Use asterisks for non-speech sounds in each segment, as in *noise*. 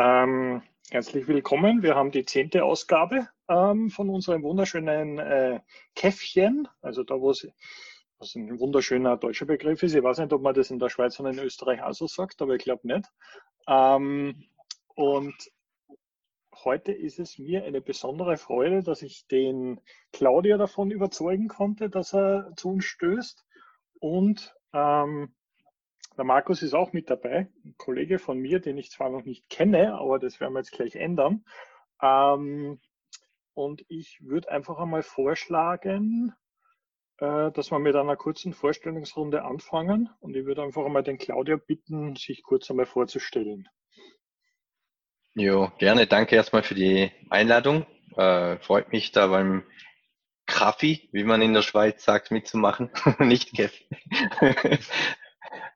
Ähm, herzlich willkommen. Wir haben die zehnte Ausgabe ähm, von unserem wunderschönen äh, Käffchen. Also da, wo es was ein wunderschöner deutscher Begriff ist. Ich weiß nicht, ob man das in der Schweiz und in Österreich auch so sagt, aber ich glaube nicht. Ähm, und heute ist es mir eine besondere Freude, dass ich den Claudia davon überzeugen konnte, dass er zu uns stößt. Und ähm, der Markus ist auch mit dabei, ein Kollege von mir, den ich zwar noch nicht kenne, aber das werden wir jetzt gleich ändern. Ähm, und ich würde einfach einmal vorschlagen, äh, dass wir mit einer kurzen Vorstellungsrunde anfangen. Und ich würde einfach einmal den Claudia bitten, sich kurz einmal vorzustellen. Jo, gerne. Danke erstmal für die Einladung. Äh, freut mich da beim Kaffee, wie man in der Schweiz sagt, mitzumachen. *laughs* Nicht Kaffee.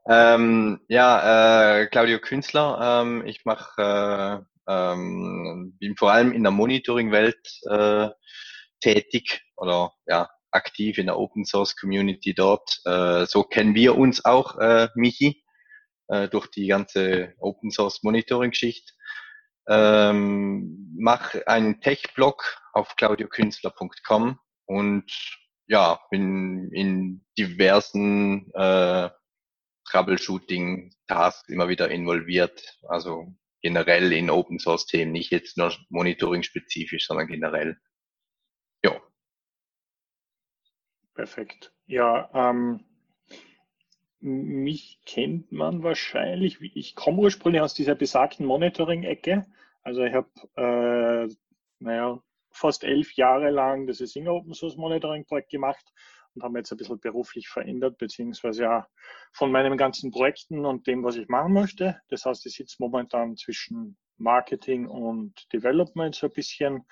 Ähm, ja, äh, Claudio Künstler. Ähm, ich mache, äh, ähm, bin vor allem in der Monitoring-Welt äh, tätig oder ja aktiv in der Open Source Community dort. Äh, so kennen wir uns auch, äh, Michi, äh, durch die ganze Open Source Monitoring-Geschichte. Ähm, mache einen Tech-Blog auf claudiokünstler.com und ja, bin in diversen äh, Troubleshooting-Tasks immer wieder involviert. Also generell in Open Source Themen, nicht jetzt nur Monitoring spezifisch, sondern generell. Ja. Perfekt. Ja, ähm, mich kennt man wahrscheinlich, ich komme ursprünglich aus dieser besagten Monitoring-Ecke. Also ich habe, äh, naja, fast elf Jahre lang das Singer Open Source Monitoring Projekt gemacht und haben jetzt ein bisschen beruflich verändert, beziehungsweise ja von meinen ganzen Projekten und dem, was ich machen möchte. Das heißt, ich sitze momentan zwischen Marketing und Development so ein bisschen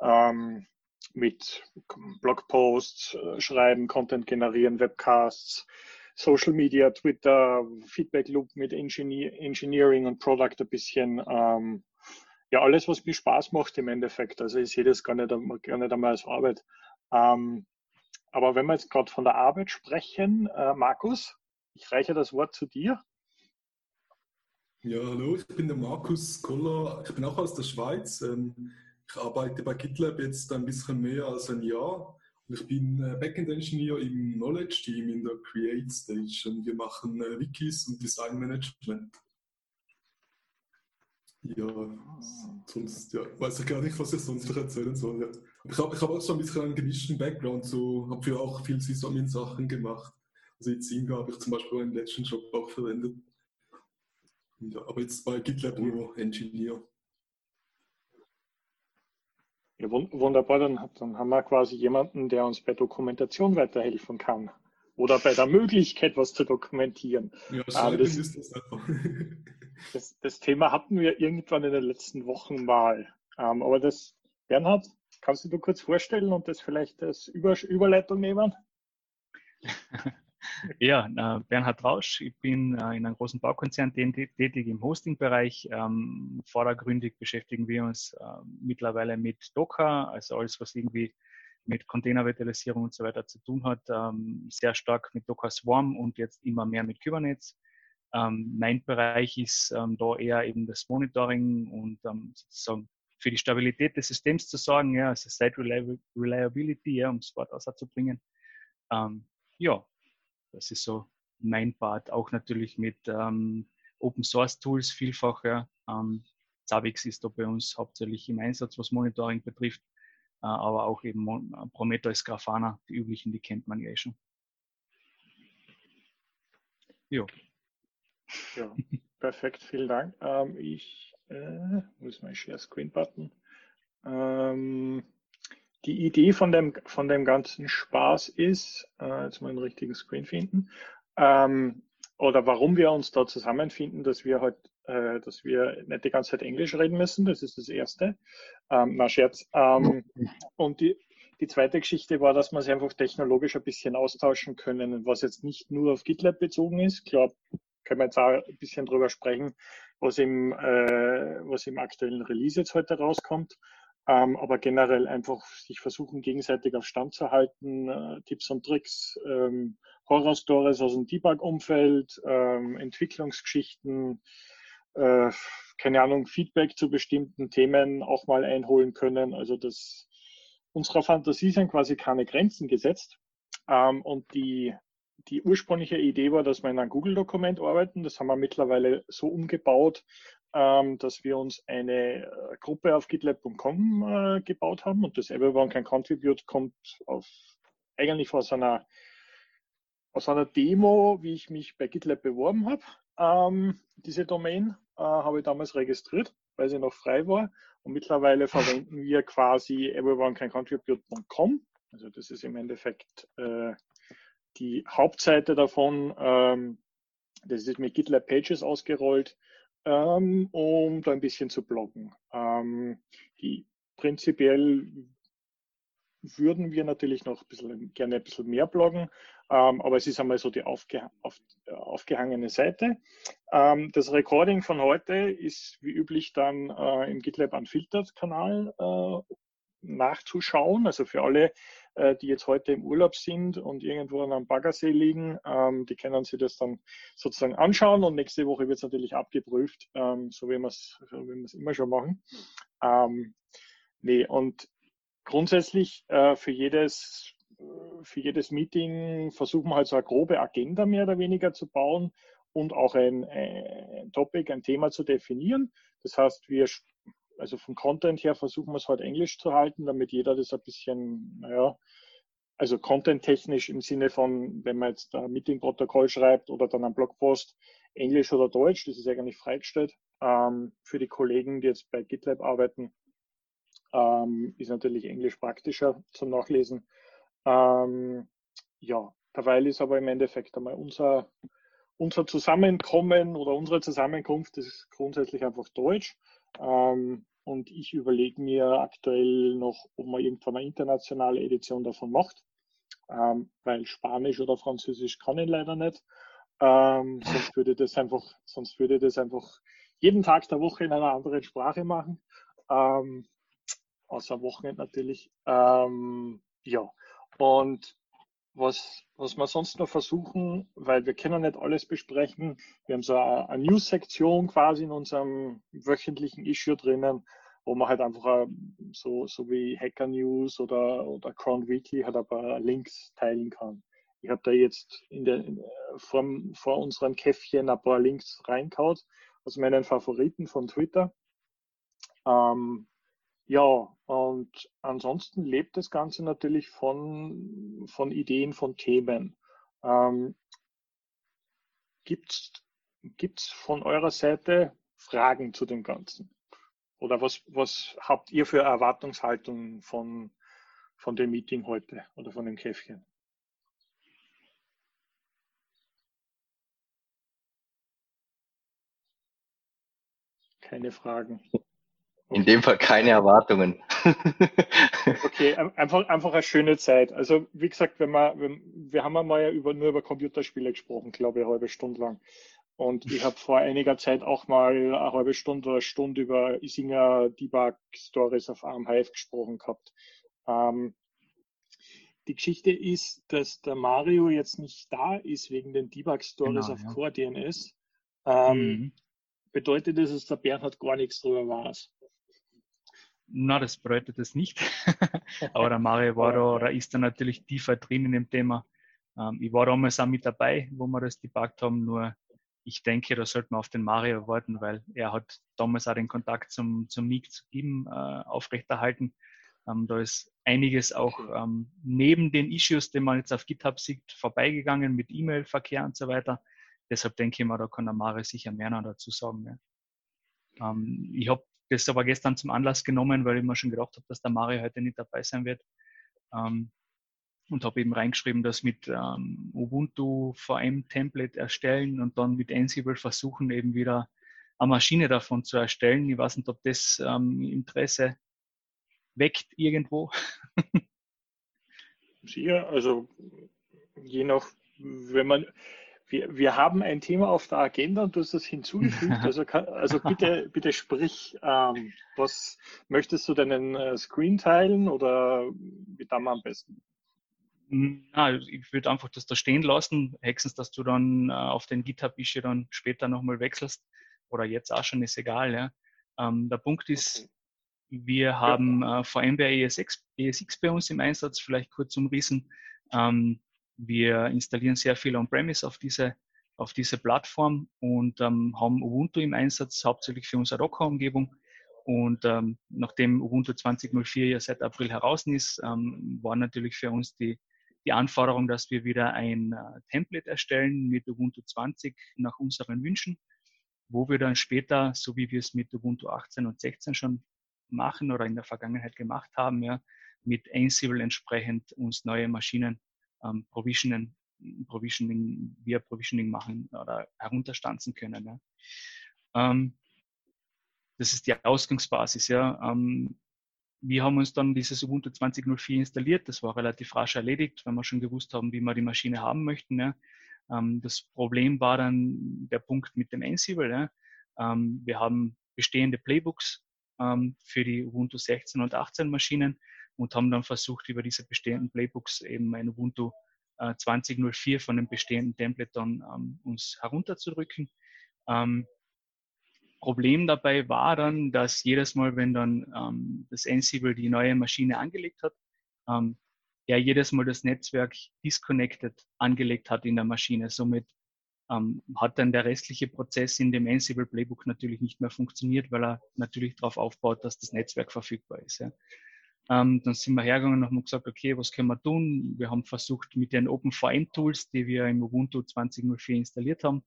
ähm, mit Blogposts äh, schreiben, Content generieren, Webcasts, Social Media, Twitter, Feedback Loop mit Engineer, Engineering und Product ein bisschen. Ähm, ja, alles, was mir Spaß macht im Endeffekt. Also ich sehe das gar nicht, gar nicht einmal als Arbeit. Ähm, aber wenn wir jetzt gerade von der Arbeit sprechen, äh, Markus, ich reiche das Wort zu dir. Ja, hallo, ich bin der Markus Koller. Ich bin auch aus der Schweiz. Ähm, ich arbeite bei GitLab jetzt ein bisschen mehr als ein Jahr. Und ich bin äh, Backend-Engineer im Knowledge-Team in der Create-Stage. Und wir machen äh, Wikis und Design-Management. Ja, sonst ja, weiß ich gar nicht, was ich sonst noch erzählen soll. Ja. Ich habe ich hab auch so ein bisschen einen gemischten Background, so habe für auch viel Sysadmin-Sachen gemacht. Also jetzt Zinga habe ich zum Beispiel meinen letzten Job auch verwendet. Ja, aber jetzt bei GitLab nur Engineer. Ja, wunderbar, dann, dann haben wir quasi jemanden, der uns bei Dokumentation weiterhelfen kann. Oder bei der Möglichkeit, was zu dokumentieren. Ja, ähm, das, ist das, einfach. *laughs* das, das Thema hatten wir irgendwann in den letzten Wochen mal. Ähm, aber das, Bernhard, Kannst du dir kurz vorstellen und das vielleicht als Über Überleitung nehmen? *laughs* Ja, äh, Bernhard Rausch. Ich bin äh, in einem großen Baukonzern tätig im Hosting-Bereich. Ähm, vordergründig beschäftigen wir uns äh, mittlerweile mit Docker, also alles, was irgendwie mit Container-Virtualisierung und so weiter zu tun hat. Ähm, sehr stark mit Docker Swarm und jetzt immer mehr mit Kubernetes. Ähm, mein Bereich ist ähm, da eher eben das Monitoring und ähm, sozusagen für die Stabilität des Systems zu sorgen, ja, also Site Reliability, ja, um es Wort auszubringen. Ähm, ja, das ist so mein Part. Auch natürlich mit ähm, Open Source Tools vielfach. Ja. Ähm, Zavix ist da bei uns hauptsächlich im Einsatz, was Monitoring betrifft, äh, aber auch eben Prometheus, Grafana, die üblichen, die kennt man ja eh schon. Jo. Ja, perfekt, vielen Dank. Ähm, ich äh, wo mein Share Screen Button? Ähm, die Idee von dem, von dem ganzen Spaß ist, äh, jetzt mal einen richtigen Screen finden, ähm, oder warum wir uns da zusammenfinden, dass wir halt, äh, dass wir nicht die ganze Zeit Englisch reden müssen, das ist das Erste. Ähm, na, Scherz. Ähm, und die, die zweite Geschichte war, dass wir sich einfach technologisch ein bisschen austauschen können, was jetzt nicht nur auf GitLab bezogen ist. Ich glaube, können wir jetzt auch ein bisschen drüber sprechen, was im, äh, was im aktuellen Release jetzt heute rauskommt. Ähm, aber generell einfach sich versuchen, gegenseitig auf Stand zu halten, äh, Tipps und Tricks, ähm, Horror-Stories aus dem Debug-Umfeld, ähm, Entwicklungsgeschichten, äh, keine Ahnung, Feedback zu bestimmten Themen auch mal einholen können. Also das, unserer Fantasie sind quasi keine Grenzen gesetzt. Ähm, und die, die ursprüngliche Idee war, dass wir in einem Google-Dokument arbeiten. Das haben wir mittlerweile so umgebaut, ähm, dass wir uns eine äh, Gruppe auf gitlab.com äh, gebaut haben. Und das Everyone Can Contribute kommt auf, eigentlich aus einer, aus einer Demo, wie ich mich bei GitLab beworben habe. Ähm, diese Domain äh, habe ich damals registriert, weil sie noch frei war. Und mittlerweile *laughs* verwenden wir quasi everyonecancontribute.com. Also das ist im Endeffekt äh, die Hauptseite davon. Ähm, das ist mit GitLab Pages ausgerollt, ähm, um da ein bisschen zu bloggen. Ähm, die prinzipiell würden wir natürlich noch ein bisschen, gerne ein bisschen mehr bloggen, ähm, aber es ist einmal so die aufge, auf, aufgehangene Seite. Ähm, das Recording von heute ist wie üblich dann äh, im GitLab Unfiltered-Kanal äh, nachzuschauen. Also für alle, äh, die jetzt heute im Urlaub sind und irgendwo an einem Baggersee liegen, ähm, die können sich das dann sozusagen anschauen und nächste Woche wird es natürlich abgeprüft, ähm, so wie wir es immer schon machen. Ähm, nee, und grundsätzlich äh, für jedes für jedes Meeting versuchen wir halt so eine grobe Agenda mehr oder weniger zu bauen und auch ein, ein Topic, ein Thema zu definieren. Das heißt, wir, also vom Content her versuchen wir es halt Englisch zu halten, damit jeder das ein bisschen, naja, also content-technisch im Sinne von, wenn man jetzt ein Meeting-Protokoll schreibt oder dann ein Blogpost, Englisch oder Deutsch, das ist eigentlich freigestellt. Ähm, für die Kollegen, die jetzt bei GitLab arbeiten, ähm, ist natürlich Englisch praktischer zum Nachlesen. Ähm, ja, derweil ist aber im Endeffekt einmal unser, unser Zusammenkommen oder unsere Zusammenkunft ist grundsätzlich einfach Deutsch. Ähm, und ich überlege mir aktuell noch, ob man irgendwann eine internationale Edition davon macht, ähm, weil Spanisch oder Französisch kann ich leider nicht. Ähm, sonst *laughs* würde das einfach, sonst würde das einfach jeden Tag der Woche in einer anderen Sprache machen. Ähm, außer Wochenende natürlich. Ähm, ja, und was, was wir sonst noch versuchen, weil wir können nicht alles besprechen, wir haben so eine, eine News-Sektion quasi in unserem wöchentlichen Issue drinnen, wo man halt einfach so, so wie Hacker News oder, oder Crown Weekly halt ein paar Links teilen kann. Ich habe da jetzt in der, in, vor, vor unserem Käffchen ein paar Links reinkaut aus meinen Favoriten von Twitter. Ähm, ja, und ansonsten lebt das Ganze natürlich von, von Ideen, von Themen. Ähm, Gibt es von eurer Seite Fragen zu dem Ganzen? Oder was, was habt ihr für Erwartungshaltung von, von dem Meeting heute oder von dem Käffchen? Keine Fragen. In dem Fall keine Erwartungen. *laughs* okay, einfach, einfach eine schöne Zeit. Also wie gesagt, wenn wir, wenn, wir haben einmal ja über, nur über Computerspiele gesprochen, glaube ich, eine halbe Stunde lang. Und ich habe vor einiger Zeit auch mal eine halbe Stunde oder eine Stunde über Isinger Debug Stories auf Arm Hive gesprochen gehabt. Ähm, die Geschichte ist, dass der Mario jetzt nicht da ist wegen den Debug Stories genau, auf ja. Core DNS. Ähm, mhm. Bedeutet das, dass der Bernhard gar nichts drüber weiß? Na, das bedeutet es nicht. *laughs* Aber der Mario war da oder ist da natürlich tiefer drin in dem Thema. Ähm, ich war damals auch mit dabei, wo wir das debuggt haben, nur ich denke, da sollte man auf den Mario warten, weil er hat damals auch den Kontakt zum, zum Nick zu geben, äh, aufrechterhalten. Ähm, da ist einiges auch ähm, neben den Issues, die man jetzt auf GitHub sieht, vorbeigegangen mit E-Mail-Verkehr und so weiter. Deshalb denke ich mal, da kann der Mario sicher mehr noch dazu sagen. Ja. Ähm, ich habe das aber gestern zum Anlass genommen, weil ich mir schon gedacht habe, dass der Mario heute nicht dabei sein wird. Ähm, und habe eben reingeschrieben, dass mit ähm, Ubuntu VM Template erstellen und dann mit Ansible versuchen, eben wieder eine Maschine davon zu erstellen. Ich weiß nicht, ob das ähm, Interesse weckt irgendwo. Sicher, also je nach, wenn man, wir, wir haben ein Thema auf der Agenda und du hast das hinzugefügt. *laughs* Also, kann, also bitte, bitte sprich, ähm, was möchtest du deinen äh, Screen teilen oder wie dann am besten? Na, ich würde einfach das da stehen lassen, hexens, dass du dann äh, auf den GitHub-Issue dann später nochmal wechselst. oder jetzt auch schon, ist egal. Ja. Ähm, der Punkt ist, wir haben äh, VMware ESX, ESX bei uns im Einsatz, vielleicht kurz umrissen. Ähm, wir installieren sehr viel On-Premise auf diese, auf diese Plattform und ähm, haben Ubuntu im Einsatz, hauptsächlich für unsere Docker-Umgebung. Und ähm, nachdem Ubuntu 20.04 ja seit April heraus ist, ähm, war natürlich für uns die, die Anforderung, dass wir wieder ein äh, Template erstellen mit Ubuntu 20 nach unseren Wünschen, wo wir dann später, so wie wir es mit Ubuntu 18 und 16 schon machen oder in der Vergangenheit gemacht haben, ja, mit Ansible entsprechend uns neue Maschinen ähm, provisionen, provisioning, via Provisioning machen oder herunterstanzen können. Ja. Ähm, das ist die Ausgangsbasis. Ja. Ähm, wir haben uns dann dieses Ubuntu 20.04 installiert. Das war relativ rasch erledigt, weil wir schon gewusst haben, wie wir die Maschine haben möchten. Ja. Ähm, das Problem war dann der Punkt mit dem Ansible. Ja. Ähm, wir haben bestehende Playbooks ähm, für die Ubuntu 16 und 18 Maschinen und haben dann versucht, über diese bestehenden Playbooks eben ein Ubuntu äh, 20.04 von dem bestehenden Template dann ähm, uns herunterzudrücken. Ähm, Problem dabei war dann, dass jedes Mal, wenn dann ähm, das Ansible die neue Maschine angelegt hat, ähm, er jedes Mal das Netzwerk disconnected angelegt hat in der Maschine. Somit ähm, hat dann der restliche Prozess in dem Ansible Playbook natürlich nicht mehr funktioniert, weil er natürlich darauf aufbaut, dass das Netzwerk verfügbar ist. Ja. Ähm, dann sind wir hergegangen und haben gesagt, okay, was können wir tun? Wir haben versucht mit den OpenVM-Tools, die wir im Ubuntu 20.04 installiert haben,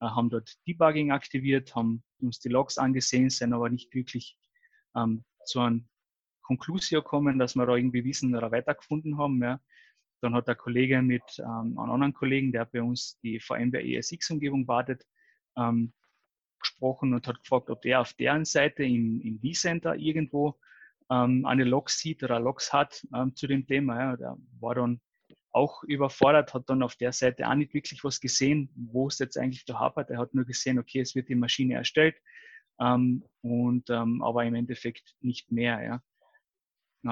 äh, haben dort Debugging aktiviert, haben uns die Logs angesehen, sind aber nicht wirklich ähm, zu einem Conclusio kommen, dass wir da irgendwie Wissen oder weitergefunden haben. Ja. Dann hat der Kollege mit ähm, einem anderen Kollegen, der bei uns die VMware ESX-Umgebung wartet, ähm, gesprochen und hat gefragt, ob der auf deren Seite im, im vCenter irgendwo ähm, eine Logs sieht oder Logs hat ähm, zu dem Thema. Ja. Der war dann auch überfordert, hat dann auf der Seite auch nicht wirklich was gesehen, wo es jetzt eigentlich da hapert. Er hat nur gesehen, okay, es wird die Maschine erstellt, ähm, und ähm, aber im Endeffekt nicht mehr. Ja.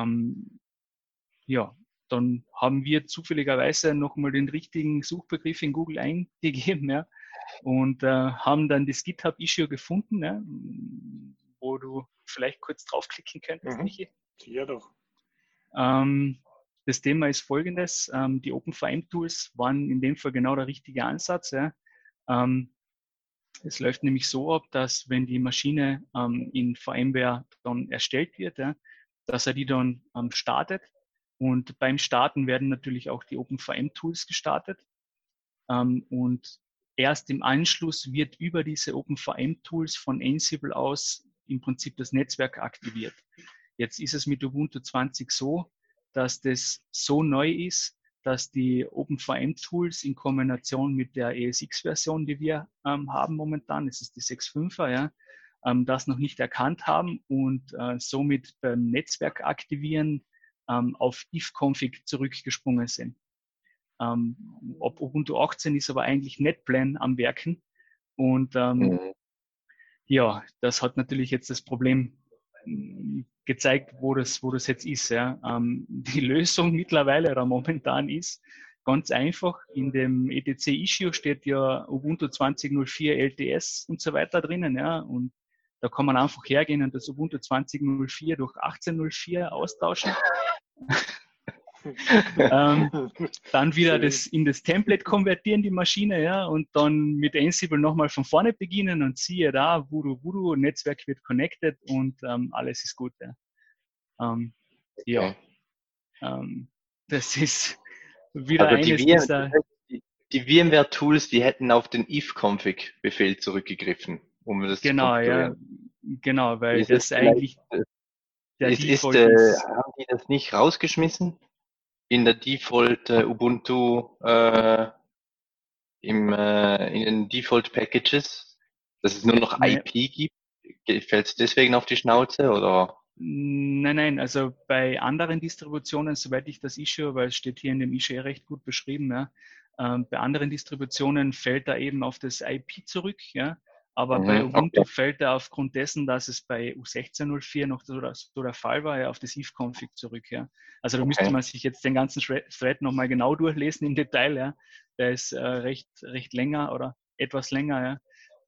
Ähm, ja, dann haben wir zufälligerweise nochmal den richtigen Suchbegriff in Google eingegeben ja, und äh, haben dann das GitHub-Issue gefunden, ja, wo du vielleicht kurz draufklicken könntest, mhm. Michi. Ja, doch. Ähm, das Thema ist folgendes: ähm, Die OpenVM-Tools waren in dem Fall genau der richtige Ansatz. Ja. Ähm, es läuft nämlich so ab, dass wenn die Maschine ähm, in VMware dann erstellt wird, ja, dass er die dann ähm, startet und beim Starten werden natürlich auch die OpenVM-Tools gestartet. Ähm, und erst im Anschluss wird über diese OpenVM-Tools von Ansible aus im Prinzip das Netzwerk aktiviert. Jetzt ist es mit Ubuntu 20 so, dass das so neu ist, dass die OpenVM-Tools in Kombination mit der ESX-Version, die wir ähm, haben momentan, das ist die 6.5er, ja, ähm, das noch nicht erkannt haben und äh, somit beim Netzwerk aktivieren ähm, auf if-config zurückgesprungen sind. Ähm, ob Ubuntu 18 ist aber eigentlich NetPlan am Werken. Und ähm, mhm. Ja, das hat natürlich jetzt das Problem mm, gezeigt, wo das, wo das jetzt ist. Ja. Ähm, *laughs* die Lösung mittlerweile oder momentan ist ganz einfach. In dem ETC-Issue steht ja Ubuntu 20.04 LTS und so weiter drinnen. Ja. Und da kann man einfach hergehen und das Ubuntu 20.04 durch 18.04 austauschen. *laughs* ähm, *laughs* dann wieder das in das Template konvertieren, die Maschine, ja, und dann mit Ansible nochmal von vorne beginnen und siehe da, Voodoo Voodoo, Netzwerk wird connected und ähm, alles ist gut. Ja, ähm, ja. Ähm, das ist wieder also eines die dieser... Die, VMware-Tools, die hätten auf den if-config-Befehl zurückgegriffen, um das genau, zu ja, genau, weil ist das eigentlich der ist, ist, äh, haben die das nicht rausgeschmissen? In der Default äh, Ubuntu, äh, im, äh, in den Default Packages, dass es nur noch nee. IP gibt? Fällt es deswegen auf die Schnauze oder? Nein, nein, also bei anderen Distributionen, soweit ich das Issue, weil es steht hier in dem Issue recht gut beschrieben, ja, ähm, bei anderen Distributionen fällt er eben auf das IP zurück, ja, aber mhm, bei Ubuntu okay. fällt er aufgrund dessen, dass es bei U16.04 noch so, so der Fall war, ja, auf das if-config zurück. Ja. Also da okay. müsste man sich jetzt den ganzen Thread nochmal genau durchlesen im Detail. Ja. Der ist äh, recht, recht länger oder etwas länger.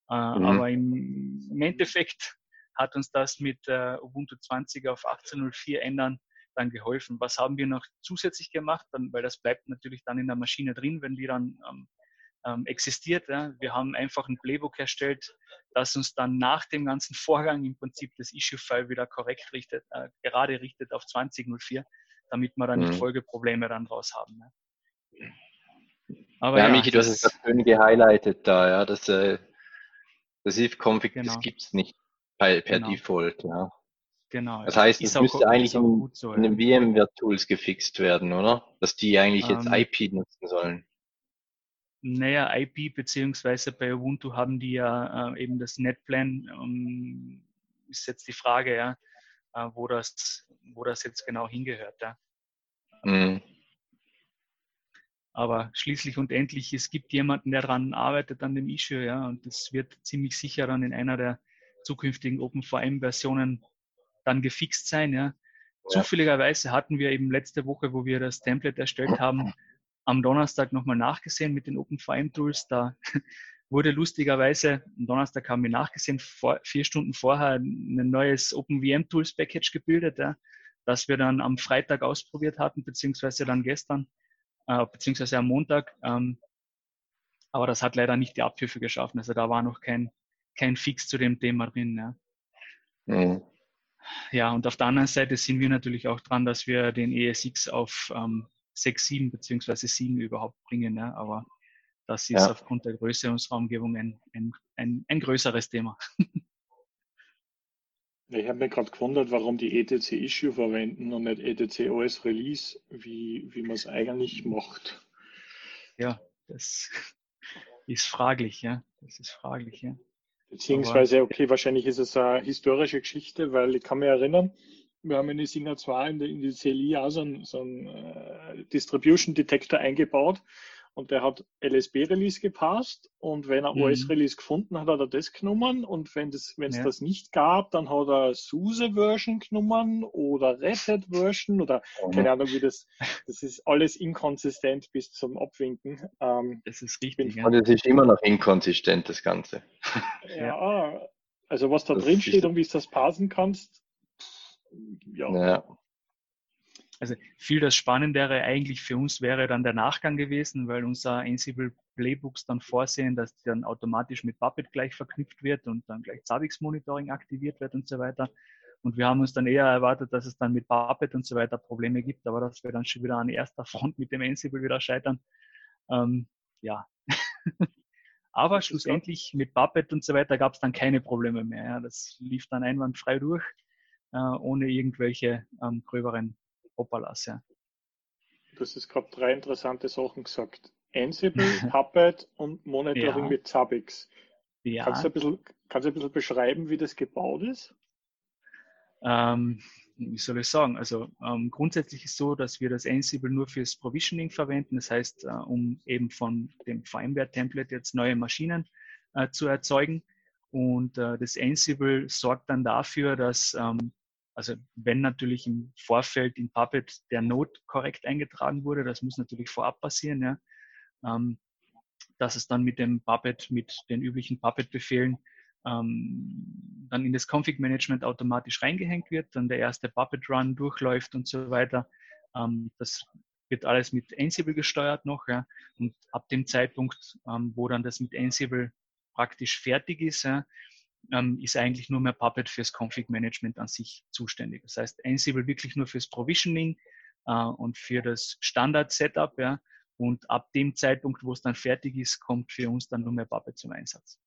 Ja. Äh, mhm. Aber im, im, Endeffekt hat uns das mit äh, Ubuntu 20 auf 18.04 ändern dann geholfen. Was haben wir noch zusätzlich gemacht? Dann, weil das bleibt natürlich dann in der Maschine drin, wenn die dann ähm, ähm, existiert. Ja. Wir haben einfach ein Playbook erstellt, das uns dann nach dem ganzen Vorgang im Prinzip das Issue-File wieder korrekt richtet, äh, gerade richtet auf 2004, damit wir dann mhm. nicht Folgeprobleme dann draus haben. Ja. Aber ja, ja Michi, du hast es das schön gehighlightet da, ja, das, äh, das if-config, genau. das gibt es nicht per, per genau. Default, ja. Genau. Das heißt, es müsste auch, eigentlich in, so, in den VMware-Tools gefixt werden, oder? Dass die eigentlich jetzt ähm, IP nutzen sollen. Naja, IP beziehungsweise bei Ubuntu haben die ja äh, eben das NetPlan. Ähm, ist jetzt die Frage, ja, äh, wo, das, wo das jetzt genau hingehört. Ja. Mhm. Aber schließlich und endlich, es gibt jemanden, der daran arbeitet an dem Issue, ja, und das wird ziemlich sicher dann in einer der zukünftigen OpenVM-Versionen dann gefixt sein, ja. Zufälligerweise hatten wir eben letzte Woche, wo wir das Template erstellt haben, am Donnerstag nochmal nachgesehen mit den OpenVM-Tools. Da *laughs* wurde lustigerweise, am Donnerstag haben wir nachgesehen, vor, vier Stunden vorher ein neues OpenVM-Tools-Package gebildet, ja, das wir dann am Freitag ausprobiert hatten, beziehungsweise dann gestern, äh, beziehungsweise am Montag. Ähm, aber das hat leider nicht die Abhilfe geschaffen. Also da war noch kein, kein Fix zu dem Thema drin. Ja. Mhm. Ja, und auf der anderen Seite sind wir natürlich auch dran, dass wir den ESX auf ähm, 6, 7 beziehungsweise 7 überhaupt bringen. Ja. Aber das ist ja. aufgrund der Größe unserer Umgebung ein, ein, ein, ein größeres Thema. *laughs* Ich habe mir gerade gewundert, warum die ETC Issue verwenden und nicht ETC OS Release, wie, wie man es eigentlich macht. Ja, das *laughs* ist fraglich, ja. Das ist fraglich, ja. Beziehungsweise, okay, wahrscheinlich ist es eine historische Geschichte, weil ich kann mich erinnern, wir haben in die Singer 2 in, in die CLI auch so einen, so einen äh, Distribution Detector eingebaut und der hat LSB-Release gepasst und wenn er mhm. OS-Release gefunden hat, hat er das genommen und wenn es ja. das nicht gab, dann hat er SUSE-Version genommen oder Reset-Version oder mhm. keine Ahnung wie das, das ist alles inkonsistent bis zum Abwinken. Ähm, das ist richtig. Und es ist immer noch inkonsistent, das Ganze. Ja, also was da das drin steht und wie du das parsen kannst, ja. ja. Also viel das Spannendere eigentlich für uns wäre dann der Nachgang gewesen, weil unser Ansible Playbooks dann vorsehen, dass die dann automatisch mit Puppet gleich verknüpft wird und dann gleich Zabbix Monitoring aktiviert wird und so weiter. Und wir haben uns dann eher erwartet, dass es dann mit Puppet und so weiter Probleme gibt, aber dass wir dann schon wieder an erster Front mit dem Ansible wieder scheitern. Ähm, ja. *laughs* aber schlussendlich mit Puppet und so weiter gab es dann keine Probleme mehr. Ja. Das lief dann einwandfrei durch, äh, ohne irgendwelche ähm, gröberen Hopalas, ja. Du hast jetzt gerade drei interessante Sachen gesagt. Ansible, *laughs* Puppet und Monitoring ja. mit Zabbix. Ja. Kannst, du ein bisschen, kannst du ein bisschen beschreiben, wie das gebaut ist? Ähm, wie soll ich sagen? Also ähm, grundsätzlich ist es so, dass wir das Ansible nur fürs Provisioning verwenden. Das heißt, äh, um eben von dem VMware-Template jetzt neue Maschinen äh, zu erzeugen. Und äh, das Ansible sorgt dann dafür, dass ähm, also wenn natürlich im Vorfeld in Puppet der Node korrekt eingetragen wurde, das muss natürlich vorab passieren, ja, ähm, dass es dann mit dem Puppet, mit den üblichen Puppet-Befehlen ähm, dann in das Config-Management automatisch reingehängt wird, dann der erste Puppet-Run durchläuft und so weiter. Ähm, das wird alles mit Ansible gesteuert noch. Ja. Und ab dem Zeitpunkt, ähm, wo dann das mit Ansible praktisch fertig ist, ja, ähm, ist eigentlich nur mehr Puppet fürs Config-Management an sich zuständig. Das heißt, Ansible wirklich nur fürs Provisioning äh, und für das Standard-Setup. Ja, und ab dem Zeitpunkt, wo es dann fertig ist, kommt für uns dann nur mehr Puppet zum Einsatz.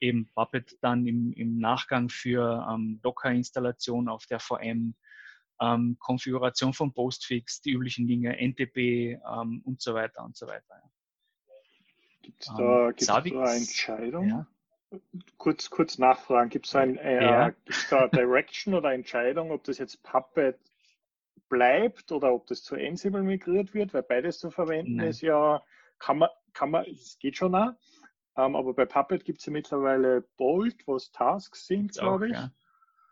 Eben Puppet dann im, im Nachgang für ähm, Docker-Installation auf der VM, ähm, Konfiguration von Postfix, die üblichen Dinge, NTP ähm, und so weiter und so weiter. Ja. Gibt es da, ähm, gibt's da eine Entscheidung? Ja kurz, kurz nachfragen, gibt es ein, äh, ja. da Direction oder Entscheidung, ob das jetzt Puppet bleibt oder ob das zu Ansible migriert wird, weil beides zu verwenden Nein. ist ja, kann man, kann man, es geht schon auch. Ähm, aber bei Puppet gibt es ja mittlerweile Bolt, was Tasks sind, glaube ich. Ja.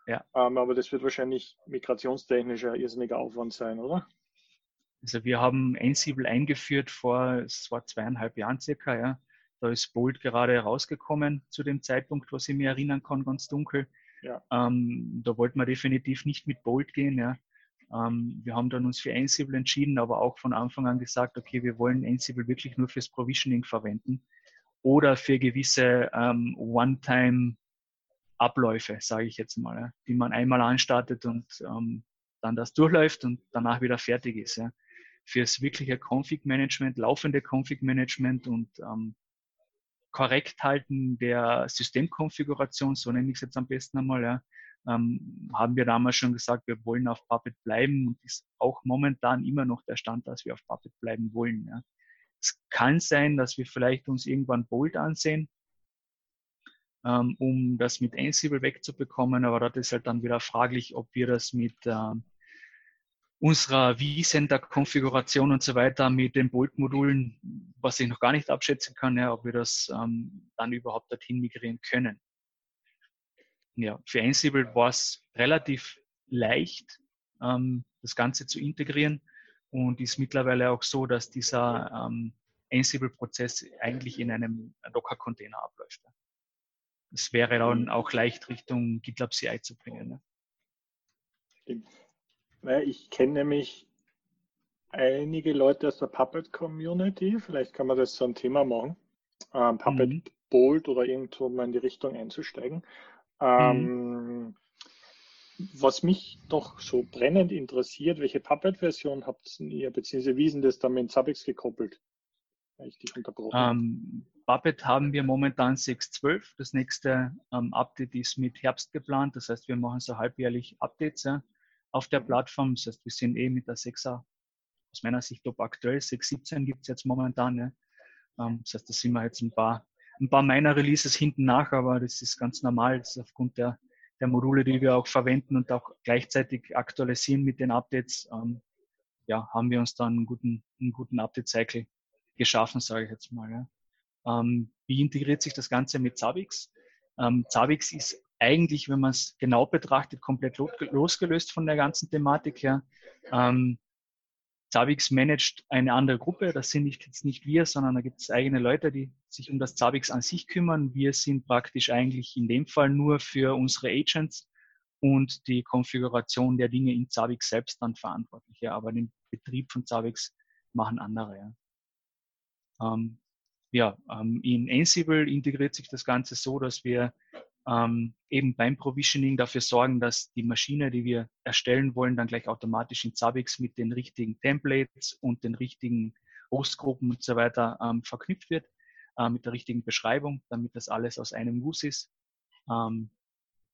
ja. Ähm, aber das wird wahrscheinlich migrationstechnisch ein irrsinniger Aufwand sein, oder? Also wir haben Ansible eingeführt vor, es war zweieinhalb Jahren circa, ja Da ist Bolt gerade rausgekommen zu dem Zeitpunkt, was ich mir erinnern kann, ganz dunkel. Ja. Ähm, da wollten wir definitiv nicht mit Bolt gehen. Ja. Ähm, wir haben dann uns für Ansible entschieden, aber auch von Anfang an gesagt, okay, wir wollen Ansible wirklich nur fürs Provisioning verwenden oder für gewisse ähm, One-Time-Abläufe, sage ich jetzt mal, ja, die man einmal anstartet und ähm, dann das durchläuft und danach wieder fertig ist. Ja. Fürs wirkliche Config-Management, laufende Config-Management und ähm, korrekt halten der Systemkonfiguration, so nenne ich es jetzt am besten einmal, ja, ähm, haben wir damals schon gesagt, wir wollen auf Puppet bleiben und ist auch momentan immer noch der Stand, dass wir auf Puppet bleiben wollen. Ja. Es kann sein, dass wir vielleicht uns irgendwann Bolt ansehen, ähm, um das mit Ansible wegzubekommen, aber das ist halt dann wieder fraglich, ob wir das mit ähm, unserer vCenter-Konfiguration und so weiter mit den Bolt-Modulen, was ich noch gar nicht abschätzen kann, ja, ob wir das ähm, dann überhaupt dorthin migrieren können. Ja, für Ansible war es relativ leicht, ähm, das Ganze zu integrieren und ist mittlerweile auch so, dass dieser ähm, Ansible-Prozess eigentlich in einem Docker-Container abläuft. Es wäre dann mhm. auch leicht Richtung GitLab CI zu bringen. Ne? Stimmt. Naja, ich kenne nämlich einige Leute aus der Puppet Community. Vielleicht kann man das so ein Thema machen. Ähm, Puppet mhm. Bolt oder irgendwo mal in die Richtung einzusteigen. Ähm, mhm. Was mich doch so brennend interessiert, welche Puppet-Version habt ihr, beziehungsweise wie ist denn das dann mit Zabbix gekoppelt? Ich dich unterbrochen. Ähm, Puppet haben wir momentan 6.12. Das nächste ähm, Update ist mit Herbst geplant. Das heißt, wir machen so halbjährlich Updates. Ja auf der Plattform. Das heißt, wir sind eh mit der 6er aus meiner Sicht top aktuell. 6.17 gibt es jetzt momentan. Ne? das heißt, da sind wir jetzt ein paar, ein paar meiner Releases hinten nach, aber das ist ganz normal. Das ist aufgrund der, der Module, die wir auch verwenden und auch gleichzeitig aktualisieren mit den Updates, ähm, ja, haben wir uns dann einen guten, einen guten Update-Cycle geschaffen, sage ich jetzt mal. Ja. Ähm, wie integriert sich das Ganze mit Zabbix? Ähm, Zabbix ist eigentlich, wenn man es genau betrachtet, komplett losgelöst von der ganzen Thematik her. Ähm, Zabix managt eine andere Gruppe. Das sind nicht, jetzt nicht wir, sondern da gibt es eigene Leute, die sich um das Zabix an sich kümmern. Wir sind praktisch eigentlich in dem Fall nur für unsere Agents und die Konfiguration der Dinge in Zabix selbst dann verantwortlich. Ja, aber den Betrieb von Zabix machen andere. Ja, ähm, ja ähm, in Ansible integriert sich das Ganze so, dass wir ähm, eben beim Provisioning dafür sorgen, dass die Maschine, die wir erstellen wollen, dann gleich automatisch in Zabbix mit den richtigen Templates und den richtigen Hostgruppen und so weiter ähm, verknüpft wird, äh, mit der richtigen Beschreibung, damit das alles aus einem Guss ist. Ähm,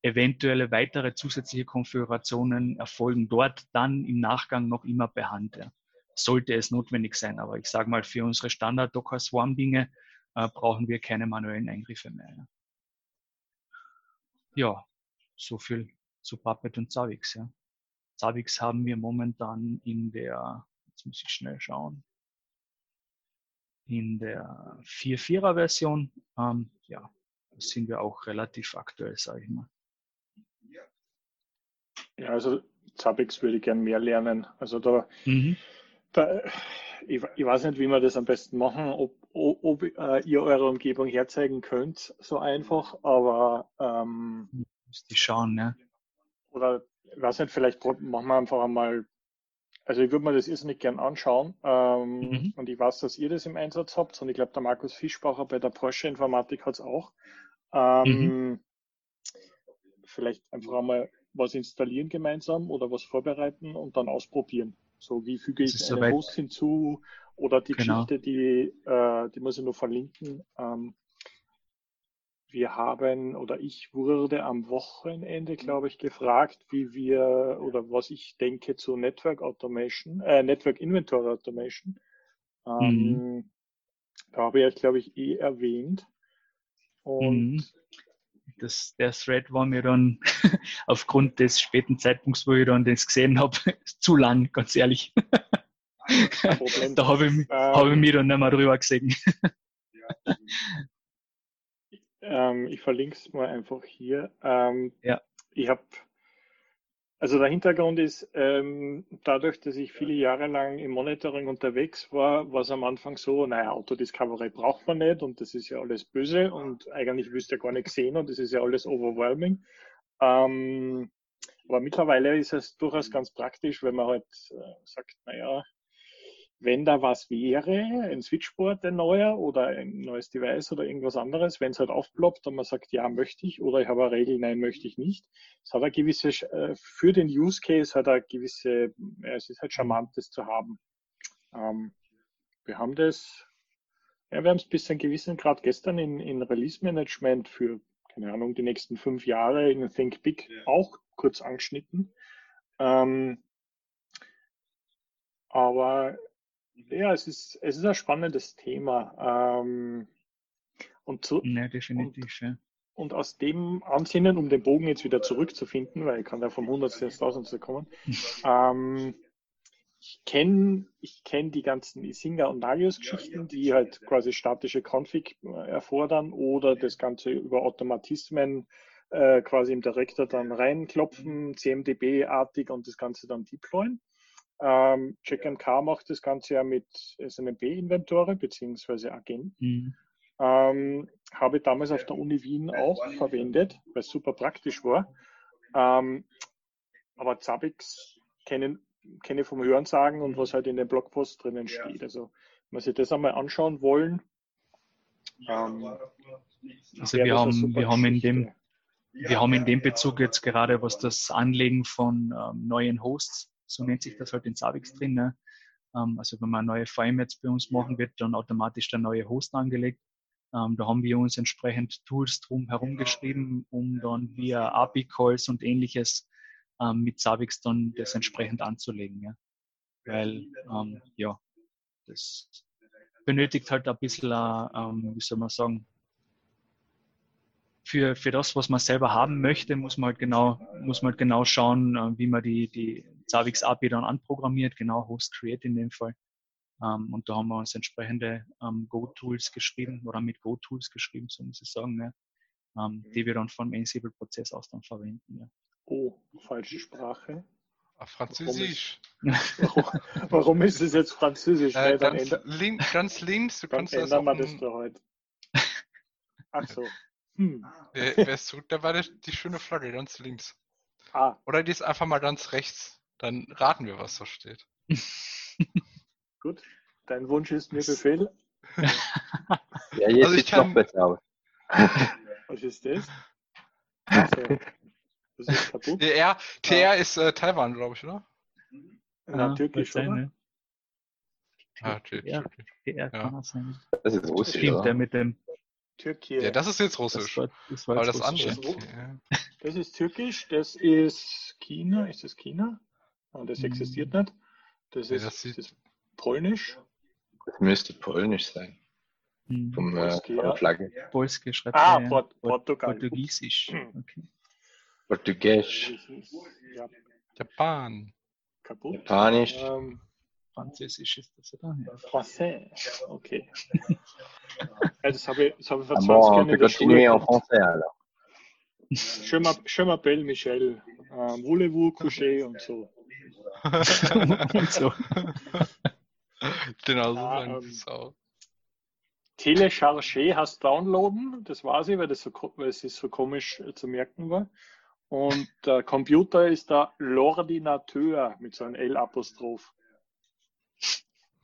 eventuelle weitere zusätzliche Konfigurationen erfolgen dort dann im Nachgang noch immer per Hand. Ja. Sollte es notwendig sein, aber ich sage mal, für unsere Standard-Docker-Swarm-Dinge äh, brauchen wir keine manuellen Eingriffe mehr. Ja ja, so viel zu Puppet und Zavix. Ja. Zavix haben wir momentan in der, jetzt muss ich schnell schauen, in der 4.4er Version. Ähm, ja, da sind wir auch relativ aktuell, sage ich mal. Ja, also Zabbix würde ich gern mehr lernen. Also da, mhm. da ich, ich, weiß nicht, wie wir das am besten machen, ob, ob, äh, ihr eure Umgebung herzeigen könnt, so einfach, aber ähm, müsste ich schauen, ne? Oder ich weiß nicht, vielleicht machen wir einfach einmal, also ich würde mir das irrsinnig gern anschauen ähm, mhm. und ich weiß, dass ihr das im Einsatz habt und ich glaube, der Markus Fischbacher bei der Porsche Informatik hat es auch. Ähm, mhm. Vielleicht einfach einmal was installieren gemeinsam oder was vorbereiten und dann ausprobieren. So, wie füge ich einen Host hinzu oder die genau. Geschichte, die, äh, die muss ich nur verlinken. Ähm, wir haben oder ich wurde am Wochenende, glaube ich, gefragt, wie wir oder was ich denke zu Network Automation, äh, Network Inventory Automation. Ähm, mhm. Da habe ich, glaube ich, eh erwähnt. Und mhm. das, der Thread war mir dann *laughs* aufgrund des späten Zeitpunkts, wo ich dann das gesehen habe, *laughs* zu lang, ganz ehrlich. *laughs* da habe ich, ähm, hab ich mich dann nicht mehr drüber gesehen. Ähm, ich verlinke es mal einfach hier. Ähm, ja. Ich habe Also der Hintergrund ist, ähm, dadurch, dass ich viele Jahre lang im Monitoring unterwegs war, war es am Anfang so, naja, Autodiscovery braucht man nicht und das ist ja alles böse und eigentlich wüsst ihr gar nicht sehen und das ist ja alles overwhelming. Ähm, aber mittlerweile ist es durchaus ganz praktisch, wenn man halt äh, sagt, naja, wenn da was wäre, ein Switchboard, ein neuer oder ein neues Device oder irgendwas anderes, wenn es halt aufploppt und man sagt, ja, möchte ich oder ich habe eine Regel, nein, möchte ich nicht. Es hat eine gewisse, äh, für den Use Case hat eine gewisse, es ist halt charmant, das zu haben. Ähm, wir haben das, ja, wir haben es bis zu einem gewissen Grad gestern in, in Release Management für, keine Ahnung, die nächsten fünf Jahre in Think Big ja. auch kurz angeschnitten. Ähm, aber ja, es ist, es ist ein spannendes Thema. Ähm, und zu, ja, definitiv, und, ja. Und aus dem Ansinnen, um den Bogen jetzt wieder zurückzufinden, weil ich kann ja vom Hundertste ins Tausendste kommen, *laughs* ähm, ich kenne ich kenn die ganzen Isinga und Nagios-Geschichten, die halt quasi statische Config äh, erfordern oder das Ganze über Automatismen äh, quasi im Direktor dann reinklopfen, CMDB-artig und das Ganze dann deployen. Ähm, CheckMK macht das Ganze ja mit SNMP-Inventore bzw. Agenten. Mhm. Ähm, habe ich damals auf der Uni Wien auch verwendet, weil es super praktisch war. Ähm, aber Zabbix kenne vom Hörensagen und was halt in den Blogposts drinnen steht. Also, wenn Sie das einmal anschauen wollen. Ähm, also wir haben, wir haben in dem, wir haben in dem Bezug jetzt gerade, was das Anlegen von ähm, neuen Hosts so nennt sich das halt in Savix drin. Ne? Ähm, also wenn man eine neue VM jetzt bei uns machen wird, dann automatisch der neue Host angelegt. Ähm, da haben wir uns entsprechend Tools drum herum geschrieben, um dann via API-Calls und ähnliches ähm, mit Savix dann das entsprechend anzulegen. Ja? Weil, ähm, ja, das benötigt halt ein bisschen, äh, wie soll man sagen, für, für das, was man selber haben möchte, muss man halt genau, muss man halt genau schauen, äh, wie man die, die Zavix API dann anprogrammiert, genau Host Create in dem Fall. Ähm, und da haben wir uns entsprechende ähm, Go-Tools geschrieben oder mit Go-Tools geschrieben, so muss ich sagen, ne? ähm, die wir dann vom Ansible-Prozess aus dann verwenden. Ja. Oh, falsche Sprache. Ach, Französisch. Warum, *laughs* warum, ist es jetzt Französisch? Äh, ganz, link, ganz, links, du kannst das auch. das heute. *laughs* Ach so. Hm. Wer, wer ist da war die schöne Flagge ganz links. Ah. Oder die ist einfach mal ganz rechts. Dann raten wir, was da steht. *laughs* Gut, dein Wunsch ist mir Befehl. *laughs* ja, jetzt also ich kann... noch besser aus. *laughs* Was ist das? Also, das ist kaputt. TR, TR ah. ist äh, Taiwan, glaube ich, oder? Ja, ja türkisch, oder? Ne? Ah, türkisch. Ja, TR kann ja. sein. Das ist russisch, Stimmt, oder? der mit dem Türkei. Ja, das ist jetzt Russisch. Das war, das war Aber das Russisch. andere. Das, das ist Türkisch, das ist China. Ist das China? Oh, das hm. existiert nicht. Das ist, das ist Polnisch. Das müsste Polnisch sein. Hm. Vom, äh, von der Flagge. Polski schreibt Ah, ja. Port Portugal. Portugiesisch. Hm. Okay. Portugiesisch. Ja. Japan. Kaputt. Japanisch. Ähm, Französisch ist das, oder? Ja. Français, okay. ja, das habe ich, das habe ich vor 20 bon, Jahren in der Schule en français, alors. Je m'appelle Michel. Uh, Voulez-vous coucher und so. Und *laughs* so. genau so ah, ähm, so. Telechargé hast downloaden, das war sie, weil, das so, weil es so komisch äh, zu merken war. Und der Computer ist der L'Ordinateur mit so einem L-Apostroph.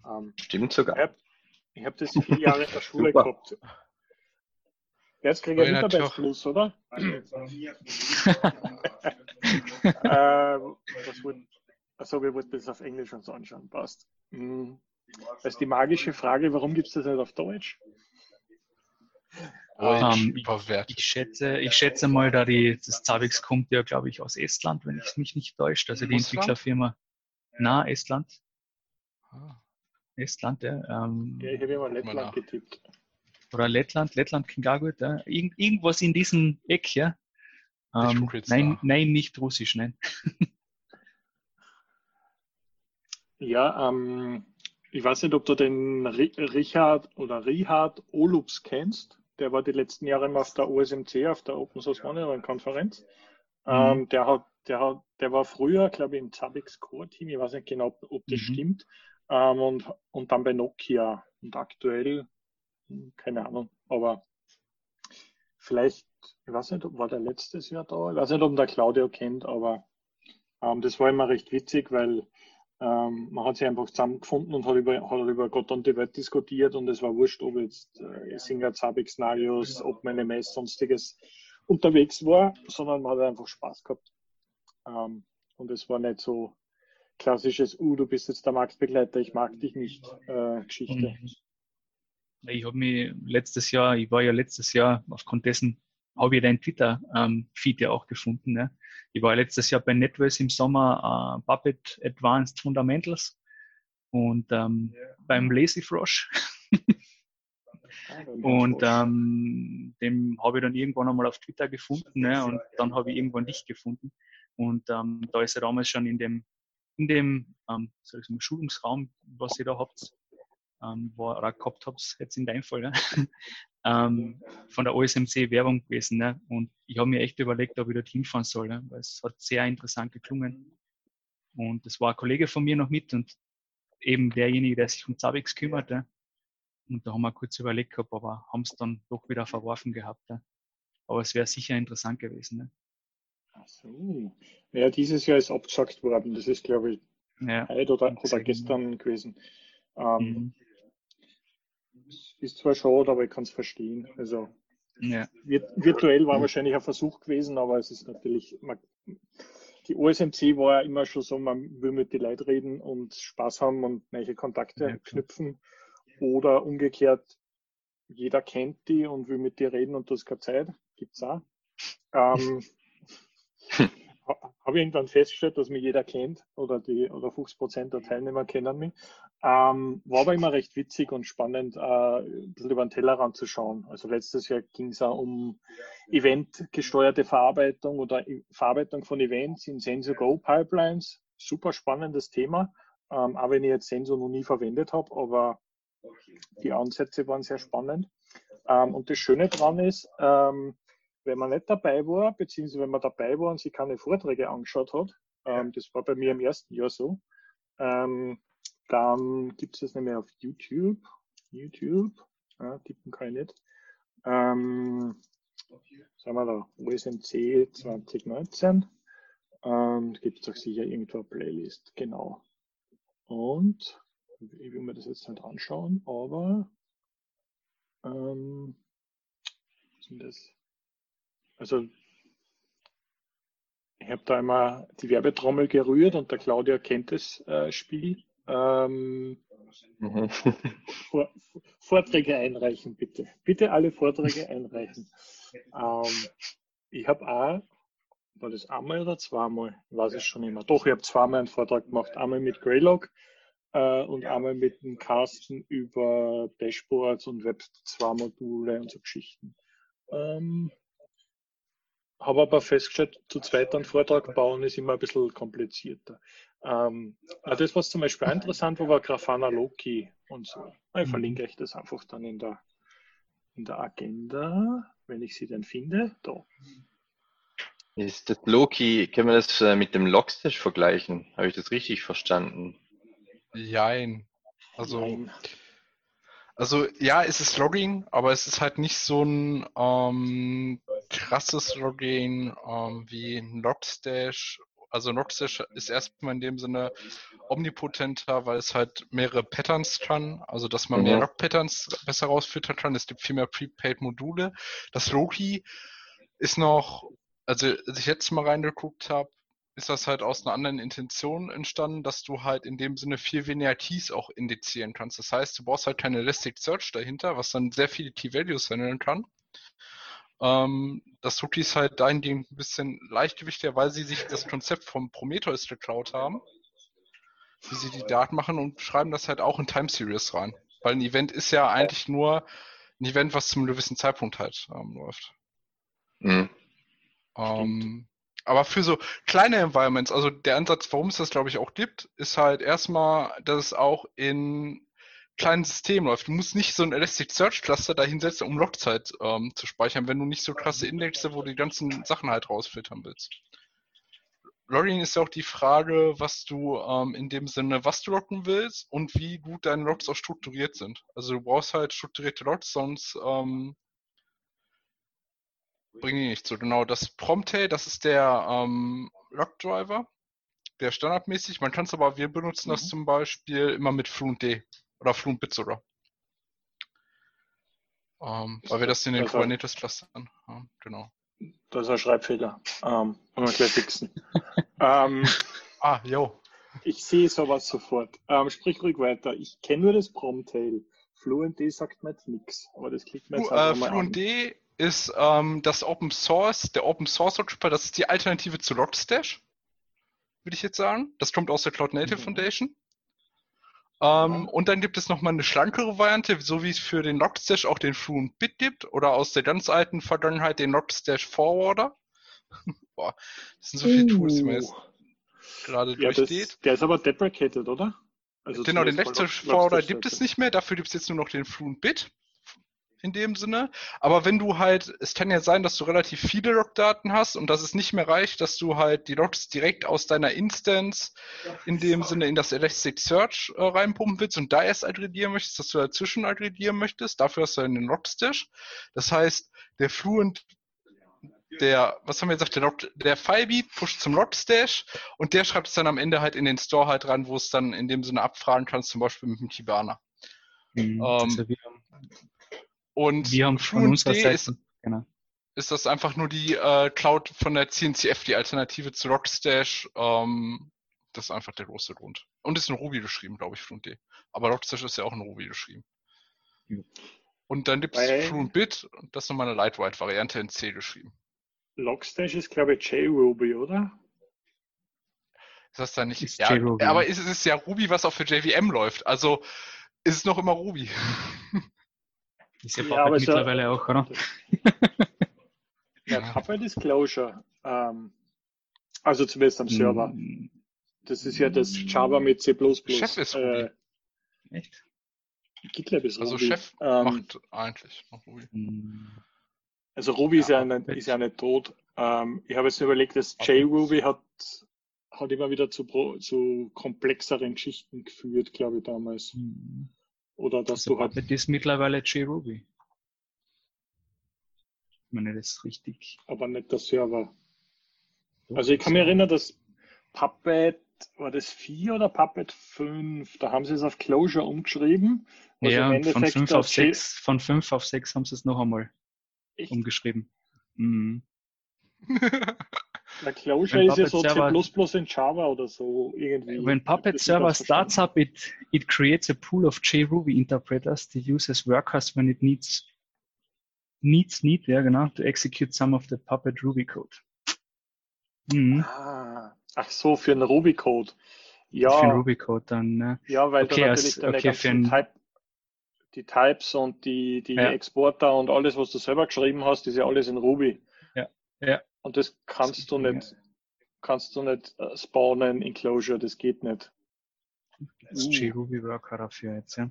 Ähm, Stimmt sogar. Ich habe hab das vier Jahre in der Schule gehabt. Jetzt kriege ich einen Mitarbeitsplus, oder? *laughs* äh, also wir wollten das auf Englisch uns anschauen, passt. Mhm. Das ist die magische Frage, warum gibt es das nicht auf Deutsch? Um, ich, ich, schätze, ich schätze mal, da die, das Zavix kommt ja, glaube ich, aus Estland, wenn ich mich nicht täusche. Also die Entwicklerfirma. Na, Estland. Ah. Estland, ja. Ähm, ja, ich habe immer Lettland getippt. Oder Lettland, Lettland klingt auch gut. Ja. Irgend, irgendwas in diesem Eck, ja. Ähm, nein, nein, nicht Russisch, nein. *laughs* ja, ähm, ich weiß nicht, ob du den Richard oder Richard Olups kennst. Der war die letzten Jahre immer auf der OSMC, auf der Open Source Monitoring Konferenz. Mhm. Ähm, der hat, der hat, der war früher, glaube ich, im Zabbix Core-Team, ich weiß nicht genau, ob das mhm. stimmt, ähm, und, und dann bei Nokia. Und aktuell, hm, keine Ahnung, aber vielleicht, ich weiß nicht, war der letztes Jahr da, ich weiß nicht, ob der Claudio kennt, aber ähm, das war immer recht witzig, weil ähm, man hat sich einfach zusammengefunden und hat über, hat über Gott und die Welt diskutiert und es war wurscht, ob jetzt äh, Singer, Zabix, Narius, ob meine Mess, sonstiges unterwegs war, sondern man hat einfach Spaß gehabt. Ähm, und es war nicht so klassisches, uh, du bist jetzt der Marktbegleiter, ich mag dich nicht, äh, Geschichte. Mhm. Ich habe mich letztes Jahr, ich war ja letztes Jahr aufgrund dessen, habe ich dein Twitter-Feed ja auch gefunden. Ne? Ich war letztes Jahr bei NetWest im Sommer äh, Puppet Advanced Fundamentals und ähm, ja. beim Lazy Frosch. und ähm, dem habe ich dann irgendwann einmal auf Twitter gefunden ne? und dann habe ich irgendwann dich gefunden. Und ähm, da ist er damals schon in dem in dem ähm, mal, Schulungsraum, was ihr da habt, ähm, wo ihr gehabt habt, jetzt in deinem Fall, ne? *laughs* ähm, von der OSMC Werbung gewesen. Ne? Und ich habe mir echt überlegt, ob ich dort hinfahren soll, ne? weil es hat sehr interessant geklungen. Und es war ein Kollege von mir noch mit und eben derjenige, der sich um Zabix kümmerte. Ne? Und da haben wir kurz überlegt gehabt, aber haben es dann doch wieder verworfen gehabt. Ne? Aber es wäre sicher interessant gewesen. Ne? Ach so. Ja, dieses Jahr ist abgesagt worden. Das ist, glaube ich, ja. heute oder, oder gestern gewesen. Ähm, mhm. Ist zwar schade, aber ich kann es verstehen. Also ja. virtuell war wahrscheinlich ein Versuch gewesen, aber es ist natürlich, man, die OSMC war ja immer schon so, man will mit den Leuten reden und Spaß haben und neue Kontakte ja, knüpfen. Oder umgekehrt, jeder kennt die und will mit dir reden und du hast keine Zeit. Gibt's auch. Ähm, *laughs* habe ich irgendwann festgestellt, dass mich jeder kennt oder die oder 50 Prozent der Teilnehmer kennen mich. Ähm, war aber immer recht witzig und spannend, äh, ein bisschen über den Tellerrand zu schauen. Also letztes Jahr ging es auch um eventgesteuerte Verarbeitung oder Verarbeitung von Events in Sensor Go Pipelines. Super spannendes Thema, ähm, auch wenn ich jetzt Sensor noch nie verwendet habe, aber die Ansätze waren sehr spannend. Ähm, und das Schöne daran ist, ähm, wenn man nicht dabei war, beziehungsweise wenn man dabei war und sich keine Vorträge angeschaut hat, ähm, das war bei mir im ersten Jahr so, ähm, dann gibt es das nämlich auf YouTube. YouTube, ja, tippen kann ich nicht. Ähm, sagen wir da, OSMC 2019. Und gibt es auch sicher irgendwo eine Playlist, genau. Und ich will mir das jetzt nicht anschauen, aber ähm, was ist das? Also ich habe da einmal die Werbetrommel gerührt und der Claudia kennt das äh, Spiel. Ähm, mhm. *laughs* Vor, Vorträge einreichen, bitte. Bitte alle Vorträge einreichen. Ähm, ich habe auch, war das einmal oder zweimal? Ich weiß es schon immer. Doch, ich habe zweimal einen Vortrag gemacht. Einmal mit Greylog äh, und einmal mit dem Carsten über Dashboards und Web 2 Module und so Geschichten. Ähm, habe aber festgestellt, zu zweit einen Vortrag bauen ist immer ein bisschen komplizierter. Ähm, das, was zum Beispiel interessant war, war Grafana Loki und so. Ich mhm. verlinke euch das einfach dann in der, in der Agenda, wenn ich sie denn finde. Da. Ist das Loki, können wir das äh, mit dem Logstash vergleichen? Habe ich das richtig verstanden? Jein. Also, Nein. also ja, es ist Logging, aber es ist halt nicht so ein ähm, krasses Login ähm, wie Logstash. Also Logstash ist erstmal in dem Sinne omnipotenter, weil es halt mehrere Patterns kann, also dass man mhm. mehr Log-Patterns besser rausfiltern kann. Es gibt viel mehr Prepaid-Module. Das Loki ist noch, also als ich jetzt mal reingeguckt habe, ist das halt aus einer anderen Intention entstanden, dass du halt in dem Sinne viel weniger Keys auch indizieren kannst. Das heißt, du brauchst halt keine Elasticsearch dahinter, was dann sehr viele Key-Values handeln kann. Ähm, das Rookie ist halt dahingehend ein bisschen leichtgewichtiger, weil sie sich das Konzept vom Prometheus geklaut haben, wie sie die Daten machen und schreiben das halt auch in Time Series rein. Weil ein Event ist ja eigentlich nur ein Event, was zum gewissen Zeitpunkt halt ähm, läuft. Mhm. Ähm, aber für so kleine Environments, also der Ansatz, warum es das glaube ich auch gibt, ist halt erstmal, dass es auch in kleinen System läuft. Du musst nicht so ein Elasticsearch Cluster da hinsetzen, um Logzeit ähm, zu speichern, wenn du nicht so krasse Indexe, wo du die ganzen Sachen halt rausfiltern willst. Logging ist ja auch die Frage, was du ähm, in dem Sinne, was du loggen willst und wie gut deine Logs auch strukturiert sind. Also du brauchst halt strukturierte Logs, sonst ähm, bringen die nicht so. Genau, das Promptay, das ist der ähm, Logdriver, der standardmäßig. Man kann es aber, wir benutzen mhm. das zum Beispiel immer mit Fluentd oder Fluentbit sogar. Ähm, weil wir das in den Kubernetes Clustern haben, genau. Das ist ein Schreibfehler. Ähm, wir gleich fixen. *laughs* ähm, ah, jo. Ich sehe sowas sofort. Ähm, sprich ruhig weiter. Ich kenne nur das Promtail. FluentD sagt mir jetzt nichts, aber das klickt mir jetzt einfach äh, mal FluentD an. ist ähm, das Open Source, der Open Source Logspar, das ist die Alternative zu Logstash, würde ich jetzt sagen. Das kommt aus der Cloud Native mhm. Foundation. Ähm, und dann gibt es nochmal eine schlankere Variante, so wie es für den Logstash auch den Fluent Bit gibt oder aus der ganz alten Vergangenheit den Logstash Forwarder. *laughs* Boah, das sind so viele uh. Tools, die man jetzt gerade ja, durchgeht. Das, der ist aber deprecated, oder? Also genau, den Logstash Forwarder gibt es nicht mehr, dafür gibt es jetzt nur noch den Fluent Bit in dem Sinne. Aber wenn du halt, es kann ja sein, dass du relativ viele Logdaten hast und dass es nicht mehr reicht, dass du halt die Logs direkt aus deiner Instance in dem Sinne in das Elasticsearch äh, reinpumpen willst und da erst aggregieren möchtest, dass du dazwischen aggregieren möchtest. Dafür hast du den Logstash. Das heißt, der Fluent der, was haben wir gesagt, der, Log, der Filebeat pusht zum Logstash und der schreibt es dann am Ende halt in den Store halt ran, wo es dann in dem Sinne abfragen kannst, zum Beispiel mit dem Kibana. Mhm, ähm, und wir haben von unserer Seite, ist, genau. ist das einfach nur die äh, Cloud von der CNCF, die Alternative zu Logstash. Ähm, das ist einfach der große Grund. Und ist in Ruby geschrieben, glaube ich, FluentD. Aber Logstash ist ja auch in Ruby geschrieben. Ja. Und dann gibt es FluentBit und das ist nochmal eine Lightweight-Variante in C geschrieben. Logstash ist, glaube ich, JRuby, oder? Ist das dann nicht? Ist ja, aber ist, es ist ja Ruby, was auch für JVM läuft. Also ist es noch immer Ruby. *laughs* Ist ja, ja Puppet mittlerweile ja, auch, oder? ja, *laughs* Puppet Disclosure. Ähm, also zumindest am Server. Mm. Das ist ja das Java mit C++. Chef ist Ruby. Äh, Echt? GitLab ist also Ruby. Also Chef ähm, macht eigentlich noch Ruby. Mm. Also Ruby ja, ist, ja nicht, ist ja nicht tot. Ähm, ich habe jetzt überlegt, dass JRuby hat, hat immer wieder zu, zu komplexeren Geschichten geführt, glaube ich, damals. Mhm. Oder dass also du halt. Das ist mittlerweile JRuby. Ich meine, das ist richtig. Aber nicht der Server. Also ich kann mich erinnern, dass Puppet, war das 4 oder Puppet 5? Da haben sie es auf Closure umgeschrieben. Also ja, von 5 auf 6, von 5 auf 6 haben sie es noch einmal Echt? umgeschrieben. Mhm. *laughs* Na, Closure ist ja so C++ in Java oder so irgendwie. When Puppet Server starts up, it, it creates a pool of JRuby interpreters to use as workers when it needs needs need, ja genau, to execute some of the Puppet Ruby code. Mhm. Ah, ach so, für einen Ruby Code. Ja. Für einen Ruby Code dann. Ne? Ja, weil okay, du natürlich deine okay, ganzen Type, die Types und die, die ja. Exporter und alles, was du selber geschrieben hast, ist ja alles in Ruby. Ja. Ja. Und das kannst du nicht, kannst du nicht äh, spawnen in Closure, das geht nicht. Das uh. JRuby Worker dafür jetzt, ja.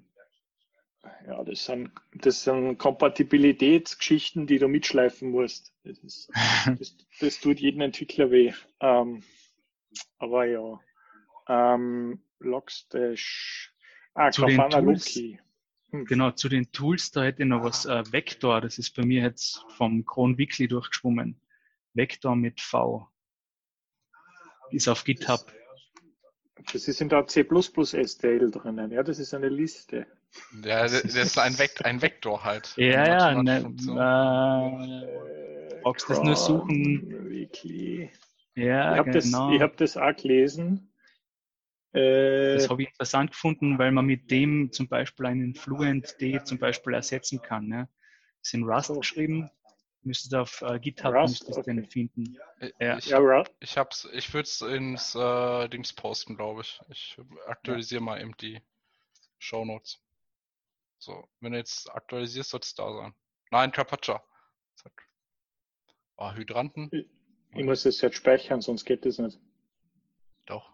Ja, das sind, das sind Kompatibilitätsgeschichten, die du mitschleifen musst. Das, ist, *laughs* das, das tut jedem Entwickler weh. Ähm, aber ja. Ähm, Logstash. Ah, zu Grafana Loki. Hm. Genau, zu den Tools, da hätte ich noch was. Äh, Vector, das ist bei mir jetzt vom Cron Weekly durchgeschwommen. Vector mit V. Ist auf GitHub. Das ist in der C++-STL drinnen. Ja, das ist eine Liste. Ja, das ist ein, Vekt ein Vektor halt. Ja, ja. Ne, äh, brauchst das nur suchen. Weekly. Ja, ich habe genau. das, hab das auch gelesen. Äh, das habe ich interessant gefunden, weil man mit dem zum Beispiel einen Fluent D zum Beispiel ersetzen kann. Ne? ist in Rust so. geschrieben, Müsstest du auf äh, GitHub Rust, müsstest okay. den finden. Ja. Ich, ja, ich, hab's, ich würde es ins äh, Dings posten, glaube ich. Ich aktualisiere ja. mal eben die Show Notes. So, wenn du jetzt aktualisierst, soll es da sein. Nein, Carpaccia. Oh, Hydranten. Ich, ich muss es jetzt speichern, sonst geht es nicht. Doch.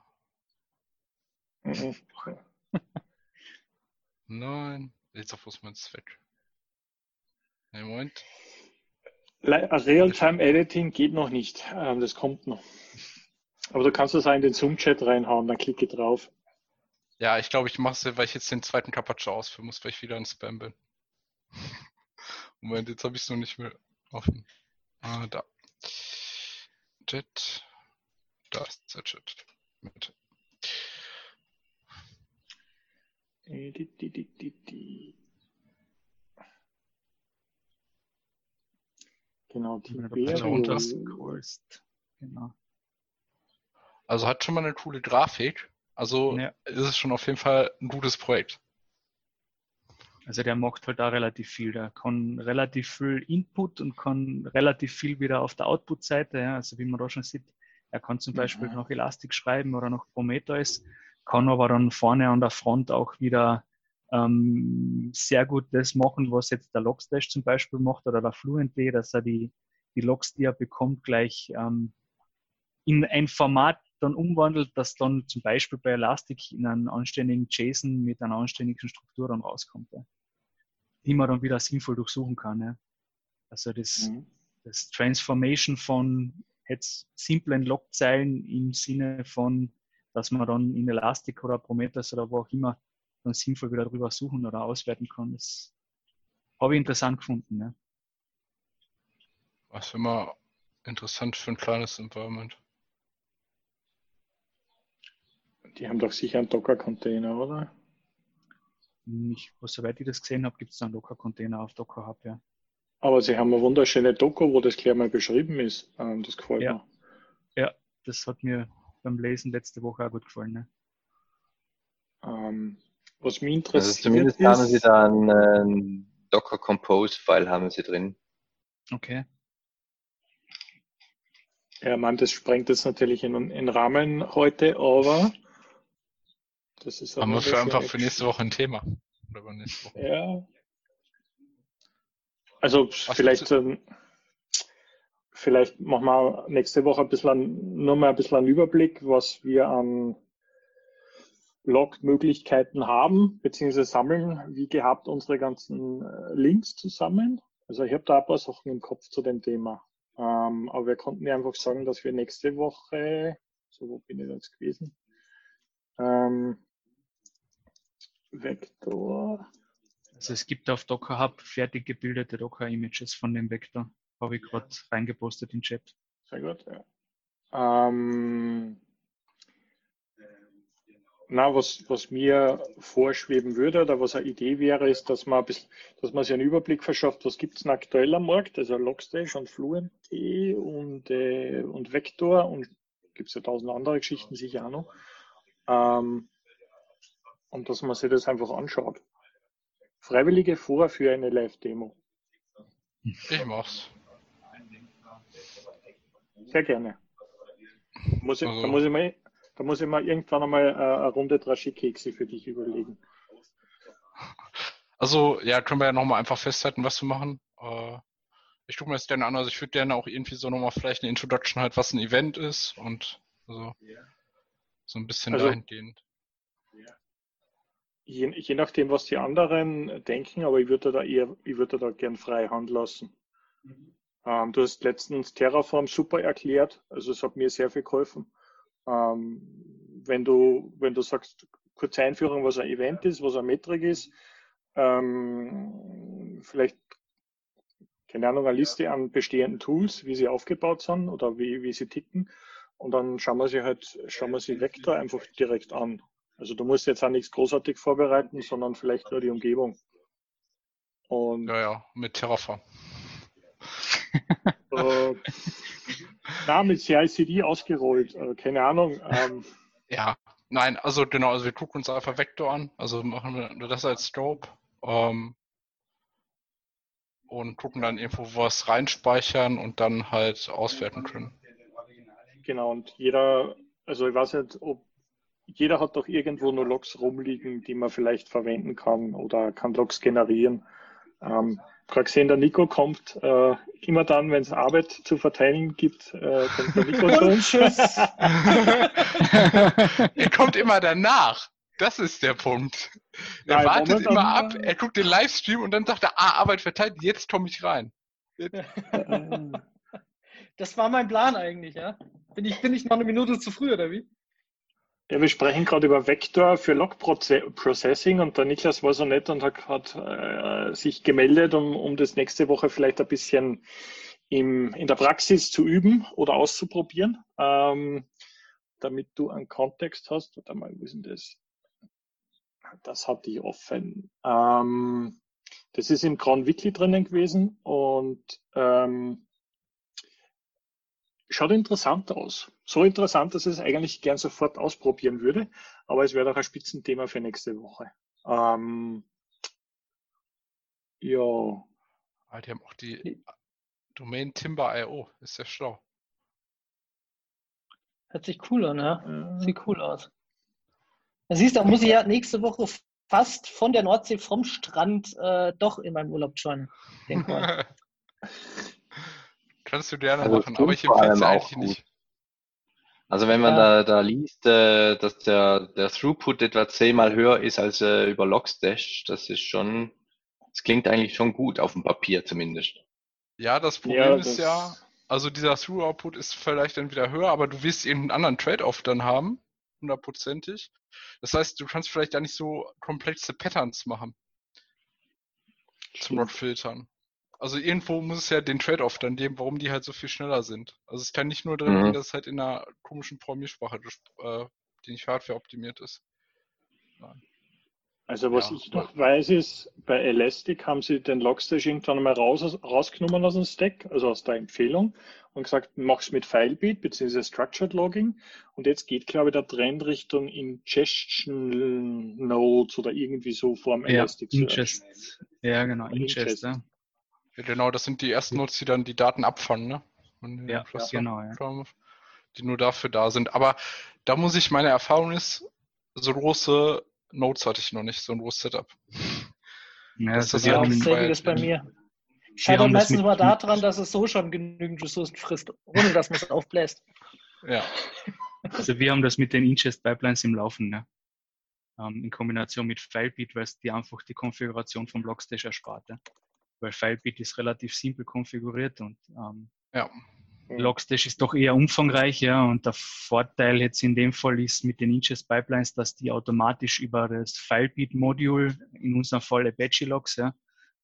Mhm. *laughs* Nein, jetzt auf was mein Zweck. Nee, Moment. Real-Time Editing geht noch nicht. Ähm, das kommt noch. Aber du kannst das auch in den Zoom-Chat reinhauen, dann klicke drauf. Ja, ich glaube, ich mache es, weil ich jetzt den zweiten Carpaccio ausführen muss, weil ich wieder in Spam bin. *laughs* Moment, jetzt habe ich es noch nicht mehr offen. Ah, da. Chat. Da ist der Chat. Mit. Äh, di, di, Genau, da scrollst. Genau. Also hat schon mal eine coole Grafik. Also Ja. ist es schon auf jeden Fall ein gutes Projekt. Also der macht halt auch relativ viel. Der kann relativ viel Input und kann relativ viel wieder auf der Output-Seite. Ja. Also wie man da schon sieht, er kann zum Beispiel Mhm. noch Elastic schreiben oder noch Prometheus, kann aber dann vorne an der Front auch wieder ähm, sehr gut das machen, was jetzt der Logstash zum Beispiel macht oder der Fluentd, dass er die, die Logs, die er bekommt, gleich ähm, in ein Format dann umwandelt, das dann zum Beispiel bei Elastic in einen anständigen JSON mit einer anständigen Struktur dann rauskommt, ja. die man dann wieder sinnvoll durchsuchen kann. Ja. Also das, Mhm. das Transformation von jetzt simplen Logzeilen im Sinne von, dass man dann in Elastic oder Prometheus oder wo auch immer dann sinnvoll wieder drüber suchen oder auswerten kann, das habe ich interessant gefunden. Ja. Was immer interessant für ein kleines Environment. Die haben doch sicher einen Docker-Container, oder? Ich, soweit ich das gesehen habe, gibt es dann Docker-Container auf Docker Hub, ja. Aber sie haben eine wunderschöne Doku, wo das gleich mal beschrieben ist. Ähm, Das gefällt Ja. mir. Das hat mir beim Lesen letzte Woche auch gut gefallen. Ne? Ähm, Was mich Also interessiert zumindest haben sie ist, da einen, äh, Docker Compose File haben sie drin. Okay. ja, man, das sprengt jetzt natürlich in den Rahmen heute, aber das ist Haben wir für einfach für nächste Woche ein Thema. Oder über nächste Woche. Ja. Also vielleicht, ähm, vielleicht machen wir nächste Woche ein bisschen, nur mal ein bisschen einen Überblick, was wir an Log-Möglichkeiten haben, beziehungsweise sammeln, wie gehabt, unsere ganzen äh, Links zusammen. Also ich habe da ein paar Sachen im Kopf zu dem Thema. Ähm, aber wir konnten ja einfach sagen, dass wir nächste Woche, so wo bin ich jetzt gewesen? Ähm, Vektor. Also es gibt auf Docker Hub fertig gebildete Docker-Images von dem Vektor. Habe ich gerade reingepostet in den Chat. Sehr gut, ja. Ähm, na, was, was mir vorschweben würde oder was eine Idee wäre, ist, dass man, ein bisschen, dass man sich einen Überblick verschafft, was gibt es denn aktuell am Markt, also Logstash und Fluent und, äh, und Vector und gibt es ja tausend andere Geschichten sicher auch noch. Ähm, und dass man sich das einfach anschaut. Freiwillige vor für eine Live-Demo. Ich mach's. Sehr gerne. Muss ich, Also- da, muss ich mal, da muss ich mal irgendwann einmal äh, eine Runde Draschi-Kekse für dich überlegen. Also, ja, können wir ja nochmal einfach festhalten, was wir machen. Äh, ich gucke mir das gerne an, also ich würde gerne auch irgendwie so nochmal vielleicht eine Introduction halt, was ein Event ist und so, so ein bisschen Also- dahingehend. Je, je nachdem, was die anderen denken, aber ich würde da eher, ich würde da gern frei Hand lassen. Ähm, du hast letztens Terraform super erklärt, also es hat mir sehr viel geholfen. Ähm, wenn du, wenn du sagst, kurze Einführung, was ein Event ist, was eine Metrik ist, ähm, vielleicht, keine Ahnung, eine Liste an bestehenden Tools, wie sie aufgebaut sind oder wie, wie sie ticken. Und dann schauen wir sie halt, schauen wir sie Vektor einfach direkt an. Also du musst jetzt auch nichts großartig vorbereiten, sondern vielleicht nur die Umgebung. Und Ja, ja, mit Terraform. *laughs* äh, na, mit CICD ausgerollt, äh, keine Ahnung. Ähm, Ja, nein, also genau, also wir gucken uns einfach Vektor an, also machen wir das als Strobe ähm, und gucken dann irgendwo was reinspeichern und dann halt auswerten können. genau, und jeder, also ich weiß nicht, ob jeder hat doch irgendwo nur Logs rumliegen, die man vielleicht verwenden kann oder kann Logs generieren. Ähm, gerade gesehen, der Nico kommt äh, immer dann, wenn es Arbeit zu verteilen gibt, äh, kommt der Nico zu uns. *laughs* er kommt immer danach. Das ist der Punkt. Er Nein, wartet momentan- immer ab, er guckt den Livestream und dann sagt er, ah, Arbeit verteilt, jetzt komme ich rein. Das war mein Plan eigentlich, ja. Bin ich, bin ich noch eine Minute zu früh, oder wie? Ja, wir sprechen gerade über Vector für Log Processing und der Niklas war so nett und hat, hat äh, sich gemeldet, um, um das nächste Woche vielleicht ein bisschen im, in der Praxis zu üben oder auszuprobieren, ähm, damit du einen Kontext hast. Warte mal, wo ist denn das? Das hatte ich offen. Ähm, das ist im Crown Weekly drinnen gewesen und ähm, schaut interessant aus. So interessant, dass ich es eigentlich gern sofort ausprobieren würde, aber es wäre doch ein Spitzenthema für nächste Woche. Ähm, ja. Ah, die haben auch die Domain Timber.io, ist ja schlau. Hört sich cool an, ja. Sieht cool aus. Da siehst du, da muss ich ja nächste Woche fast von der Nordsee vom Strand äh, doch in meinem Urlaub joinen. *laughs* Kannst du gerne also machen, aber ich empfehle es eigentlich nicht. Also wenn man ja. da, da liest, äh, dass der, der Throughput etwa zehnmal höher ist als äh, über Logstash, das ist schon, das klingt eigentlich schon gut, auf dem Papier zumindest. Ja, das Problem ja, das ist ja, also dieser Through-Output ist vielleicht dann wieder höher, aber du wirst irgendeinen anderen Trade-off dann haben, hundertprozentig. Das heißt, du kannst vielleicht da nicht so komplexe Patterns machen. Zum Not-Filtern. Also irgendwo muss es ja den Trade-off dann geben, warum die halt so viel schneller sind. Also es kann nicht nur drin mhm. dass es halt in einer komischen Programmiersprache, äh, die nicht Hardware optimiert ist. Nein. Also was ja. ich noch weiß ist, bei Elastic haben sie den Logstash irgendwann mal raus, rausgenommen aus dem Stack, also aus der Empfehlung und gesagt, mach's mit Filebeat bzw. Structured Logging und jetzt geht, glaube ich, der Trend Richtung Ingestion Nodes oder irgendwie so vorm ja, Ingest. Ja, genau, Ingest, Ingest. Ja. Ja. Genau, das sind die ersten Nodes, die dann die Daten abfangen, ne? Ja, genau, ja. Die nur dafür da sind. Aber da muss ich, meine Erfahrung ist, so große Notes hatte ich noch nicht, so ein großes Setup. Ja, das ist ja auch selbiges bei mir. Scheitert meistens aber daran, dass es so schon genügend Ressourcen frisst, ohne dass man es aufbläst. Ja. Also wir haben das mit den Ingest Pipelines im Laufen, ne? ähm, in Kombination mit Filebeat, weil es die einfach die Konfiguration vom Logstash erspart. Ja? Weil Filebeat ist relativ simpel konfiguriert und ähm, ja. Logstash ist doch eher umfangreich, ja, und der Vorteil jetzt in dem Fall ist mit den Ingest Pipelines, dass die automatisch über das Filebeat-Modul, in unserem Fall Apache Logs, ja,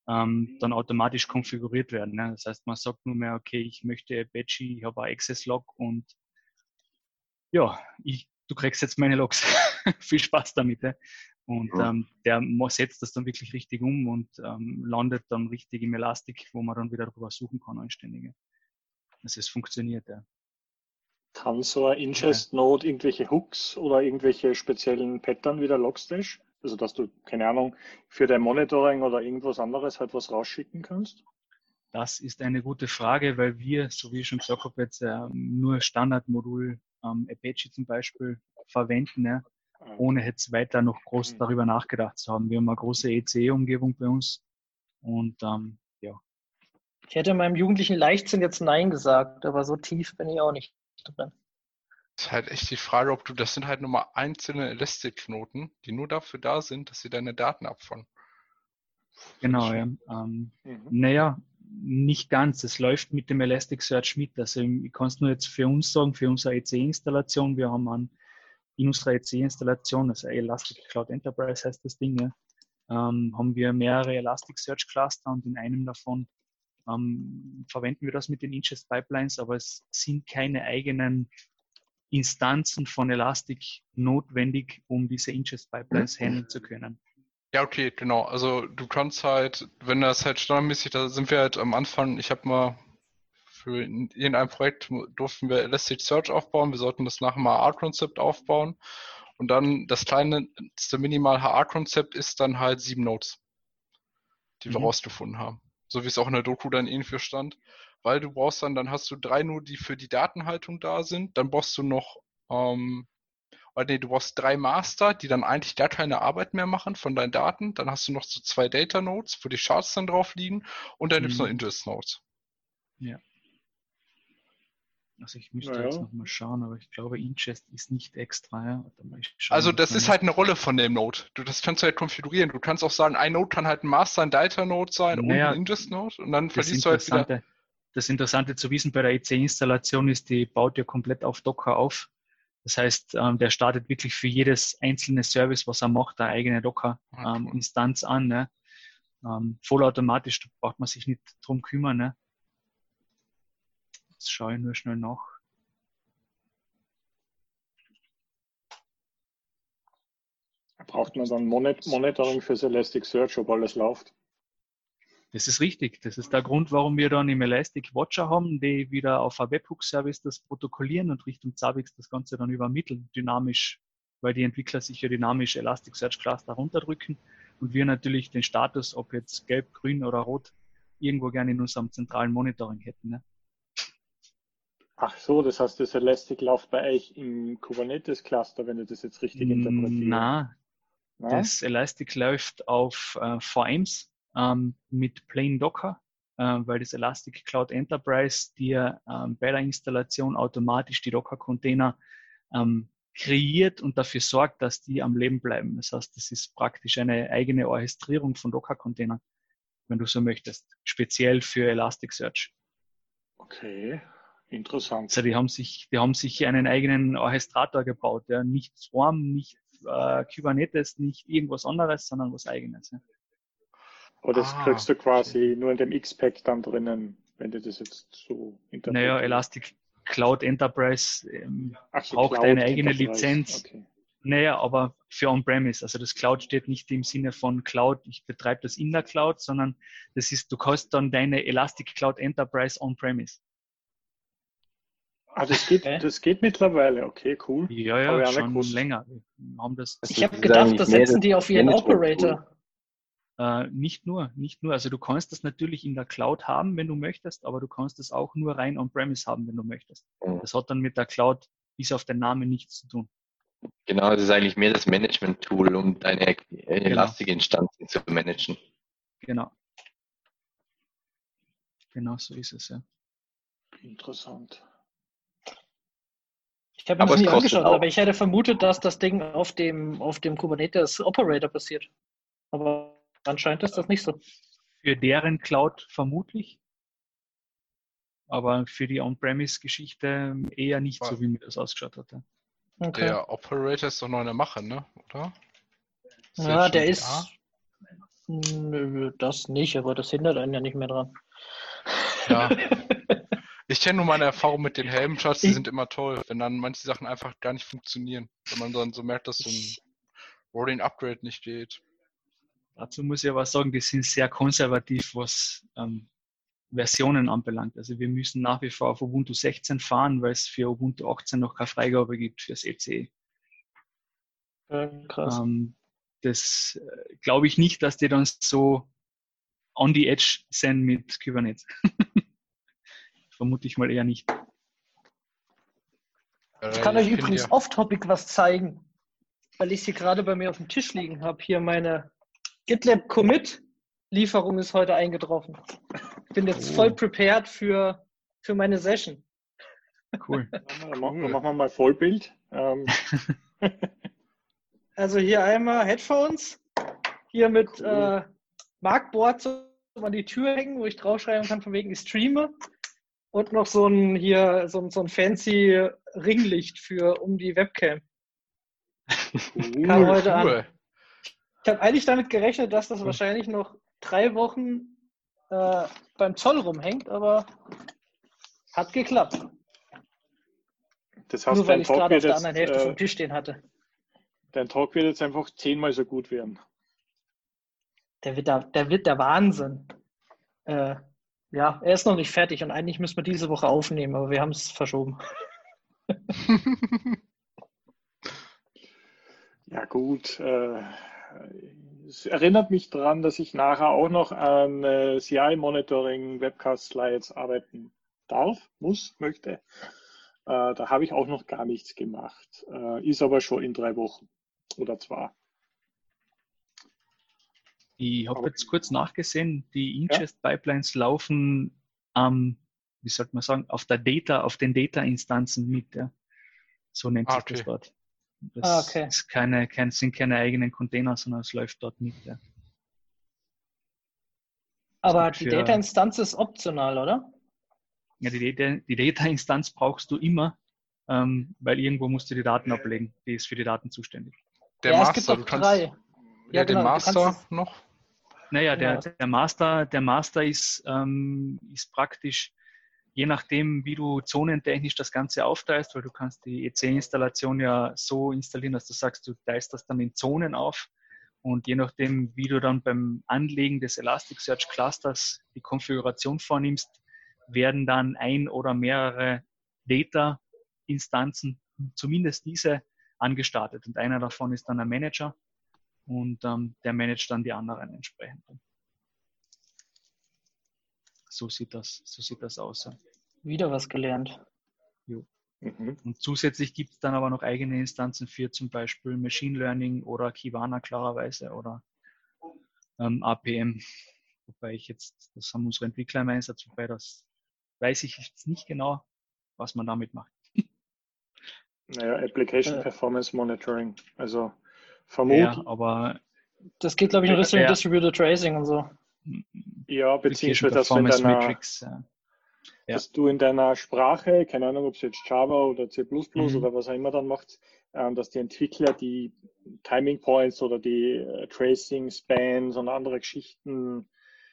ähm, dann automatisch konfiguriert werden. Ne? Das heißt, man sagt nur mehr, okay, ich möchte Apache, ich habe ein Access Log und ja, ich, du kriegst jetzt meine Logs. *laughs* Viel Spaß damit. Ja? Und ähm, der setzt das dann wirklich richtig um und ähm, landet dann richtig im Elastic, wo man dann wieder darüber suchen kann, anständige. Also es funktioniert, ja. Kann so ein Ingest-Node irgendwelche Hooks oder irgendwelche speziellen Pattern wie der Logstash? Also dass du, keine Ahnung, für dein Monitoring oder irgendwas anderes halt was rausschicken kannst? Das ist eine gute Frage, weil wir, so wie ich schon gesagt habe, jetzt äh, nur Standardmodul ähm, Apache zum Beispiel verwenden, ja. Ähm, ohne jetzt weiter noch groß mhm. darüber nachgedacht zu haben. Wir haben eine große EC-Umgebung bei uns und ähm, ja. Ich hätte meinem jugendlichen Leichtsinn jetzt Nein gesagt, aber so tief bin ich auch nicht drin. Das ist halt echt die Frage, ob du, das sind halt nur mal einzelne Elastic-Knoten, die nur dafür da sind, dass sie deine Daten abfangen. Genau, ja. Ähm, mhm. Naja, nicht ganz. Es läuft mit dem Elasticsearch mit. Also ich kann es nur jetzt für uns sagen, für unsere EC-Installation, wir haben einen in unserer EC-Installation, das also Elastic Cloud Enterprise heißt das Ding, ja, ähm, haben wir mehrere Elasticsearch Cluster und in einem davon ähm, verwenden wir das mit den Ingest Pipelines, aber es sind keine eigenen Instanzen von Elastic notwendig, um diese Ingest Pipelines mhm. handeln zu können. Ja, okay, genau. Also du kannst halt, wenn das halt standardmäßig, da sind wir halt am Anfang, ich habe mal für irgendein Projekt durften wir Elasticsearch aufbauen, wir sollten das nach dem HR-Konzept aufbauen und dann das kleinste Minimal HR-Konzept ist dann halt sieben Nodes, die mhm. wir rausgefunden haben so wie es auch in der Doku dann irgendwie stand. Weil du brauchst dann, dann hast du drei nur, die für die Datenhaltung da sind. Dann brauchst du noch, ähm, oder nee, du brauchst drei Master, die dann eigentlich gar keine Arbeit mehr machen von deinen Daten. Dann hast du noch so zwei Data Nodes, wo die Charts dann drauf liegen. Und dann mhm. gibt es noch Ingest Nodes. Ja. Also ich müsste naja. jetzt nochmal schauen, aber ich glaube, Ingest ist nicht extra. Ja? also das ist halt eine Rolle von dem Node. Du, das kannst du halt konfigurieren. Du kannst auch sagen, ein Node kann halt ein Master, ein Data Node sein naja, und ein Ingest Node und dann verliest du halt wieder. das Interessante zu wissen bei der EC-Installation ist, die baut ja komplett auf Docker auf. Das heißt, ähm, der startet wirklich für jedes einzelne Service, was er macht, eine eigene Docker-Instanz an. Ne? Ähm, vollautomatisch, da braucht man sich nicht drum kümmern. Ne? Jetzt schaue ich nur schnell nach. Braucht man dann Monitoring fürs Elasticsearch, ob alles läuft? Das ist richtig. Das ist der Grund, warum wir dann im Elastic Watcher haben, die wieder auf ein Webhook-Service das protokollieren und Richtung Zabbix das Ganze dann übermitteln, dynamisch, weil die Entwickler sich ja dynamisch Elasticsearch Cluster runterdrücken und wir natürlich den Status, ob jetzt gelb, grün oder rot, irgendwo gerne in unserem zentralen Monitoring hätten. Ne? Ach so, das heißt, das Elastic läuft bei euch im Kubernetes-Cluster, wenn du das jetzt richtig interpretierst. Na, das Elastic läuft auf äh, VMs ähm, mit Plain Docker, äh, weil das Elastic Cloud Enterprise dir ähm, bei der Installation automatisch die Docker-Container ähm, kreiert und dafür sorgt, dass die am Leben bleiben. Das heißt, das ist praktisch eine eigene Orchestrierung von Docker-Containern, wenn du so möchtest, speziell für Elasticsearch. Okay, interessant. Also die haben sich, die haben sich einen eigenen Orchestrator gebaut, der nicht Swarm, nicht äh, Kubernetes, nicht irgendwas anderes, sondern was eigenes. Ja. Aber das ah, kriegst du quasi okay. nur in dem X-Pack dann drinnen, wenn du das jetzt so interpretierst. Naja, Elastic Cloud Enterprise ähm, so, braucht Cloud eine eigene Enterprise. Lizenz. Okay. Naja, aber für On-Premise. Also das Cloud steht nicht im Sinne von Cloud, ich betreibe das in der Cloud, sondern das ist, du kannst dann deine Elastic Cloud Enterprise On-Premise. Ah, das geht, das geht mittlerweile, okay, cool. Ja, ja, schon länger. haben das ich habe gedacht, das setzen die auf ihren Operator. Äh, nicht nur, nicht nur. Also du kannst das natürlich in der Cloud haben, wenn du möchtest, aber du kannst es auch nur rein on-premise haben, wenn du möchtest. Mhm. Das hat dann mit der Cloud bis auf den Namen nichts zu tun. Genau, das ist eigentlich mehr das Management-Tool, um deine genau. elastige Instanzen zu managen. Genau. Genau so ist es, ja. Interessant. Ich habe mir das nie angeschaut, auch. aber ich hätte vermutet, dass das Ding auf dem, auf dem Kubernetes Operator basiert. Aber Anscheinend ist das nicht so. Für deren Cloud vermutlich. Aber für die On-Premise-Geschichte eher nicht so, wie mir das ausgeschaut hatte. Okay. Der Operator ist doch noch eine Mache, ne? Oder? Ist ja, der ist. Da? Nö, das nicht, aber das hindert einen ja nicht mehr dran. Ja. *laughs* Ich kenne nur meine Erfahrung mit den Helmcharts, die sind immer toll, wenn dann manche Sachen einfach gar nicht funktionieren. Wenn man dann so merkt, dass so ein Rolling Upgrade nicht geht. Dazu muss ich aber sagen, die sind sehr konservativ, was ähm, Versionen anbelangt. Also wir müssen nach wie vor auf Ubuntu 16 fahren, weil es für Ubuntu 18 noch keine Freigabe gibt fürs ECE. Ja, krass. Ähm, das äh, glaube ich nicht, dass die dann so on the edge sind mit Kubernetes. *laughs* Vermute ich mal eher nicht. Ich kann euch übrigens ja. off-topic was zeigen, weil ich sie gerade bei mir auf dem Tisch liegen habe. Hier meine GitLab Commit Lieferung ist heute eingetroffen. Ich bin jetzt oh. voll prepared für, für meine Session. Cool. *laughs* Dann machen, machen wir mal Vollbild. Ähm. *laughs* Also hier einmal Headphones, hier mit cool. äh, Markboard zum an die Tür hängen, wo ich draufschreiben kann, von wegen ich streame. Und noch so ein hier, so, so ein fancy Ringlicht für um die Webcam. Cool, Kam heute cool. an. Ich habe eigentlich damit gerechnet, dass das hm. wahrscheinlich noch drei Wochen äh, beim Zoll rumhängt, aber hat geklappt. Das heißt, Nur weil ich gerade auf der anderen Hälfte äh, vom Tisch stehen hatte. Dein Talk wird jetzt einfach zehnmal so gut werden. Der wird der, der, wird der Wahnsinn. Äh, ja, er ist noch nicht fertig und eigentlich müssen wir diese Woche aufnehmen, aber wir haben es verschoben. *laughs* ja gut, äh, es erinnert mich daran, dass ich nachher auch noch an äh, CI-Monitoring Webcast-Slides arbeiten darf, muss, möchte. Äh, da habe ich auch noch gar nichts gemacht. Äh, ist aber schon in drei Wochen oder zwei. Ich habe jetzt kurz nachgesehen, die Ingest-Pipelines laufen am, wie sollte man sagen, auf der Data, auf den Data-Instanzen mit. Ja? So nennt ah, sich okay. das dort. Das ah, okay. ist keine, kein, sind keine eigenen Container, sondern es läuft dort mit. Ja. Aber die Data-Instanz ist optional, oder? ja, die, Data, die Data-Instanz brauchst du immer, ähm, weil irgendwo musst du die Daten ablegen. Die ist für die Daten zuständig. Der ja, Master, es gibt du kannst. drei. Ja, Ja, den genau, du Master noch. Naja, der, Ja. der Master, der Master ist, ähm, ist praktisch, je nachdem, wie du zonentechnisch das Ganze aufteilst, weil du kannst die EC-Installation ja so installieren, dass du sagst, du teilst das dann in Zonen auf. Und je nachdem, wie du dann beim Anlegen des Elasticsearch Clusters die Konfiguration vornimmst, werden dann ein oder mehrere Data-Instanzen, zumindest diese, angestartet. Und einer davon ist dann ein Manager und ähm, der managt dann die anderen entsprechend. So sieht das, so sieht das aus. Wieder was gelernt. Mhm. Und zusätzlich gibt es dann aber noch eigene Instanzen für zum Beispiel Machine Learning oder Kibana klarerweise oder ähm, APM. Wobei ich jetzt, das haben unsere Entwickler im Einsatz, wobei das weiß ich jetzt nicht genau, was man damit macht. Naja, Application Äh. Performance Monitoring. Also Ja, vermutlich, aber Das geht, glaube ich, in Richtung Ja. Distributed Tracing und so. ja, beziehungsweise dass, du in Performance deiner, ja. Ja. dass du in deiner Sprache, keine Ahnung, ob es jetzt Java oder C++ Mhm. oder was auch immer dann macht, ähm, dass die Entwickler die Timing Points oder die äh, Tracing Spans und andere Geschichten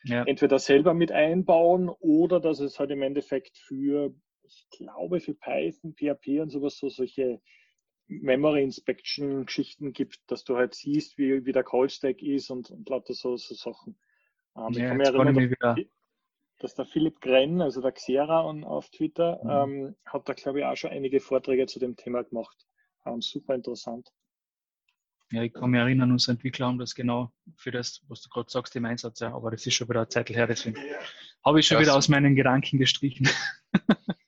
ja. entweder selber mit einbauen oder dass es halt im Endeffekt für, ich glaube, für Python, PHP und sowas so solche Memory Inspection Geschichten gibt, dass du halt siehst, wie, wie der Call Stack ist und, und lauter so, so Sachen. Ähm, ich ja, kann mich jetzt kann ich erinnern, mich wieder, dass der Philipp Grenn, also der Xera on, auf Twitter, Mhm. ähm, hat da glaube ich auch schon einige Vorträge zu dem Thema gemacht. Ähm, super interessant. Ja, ich kann mich erinnern, unsere Entwickler haben das genau für das, was du gerade sagst, im Einsatz, ja, aber das ist schon wieder eine Zeit her, deswegen habe ich schon Ja, wieder aus meinen Gedanken gestrichen. *laughs*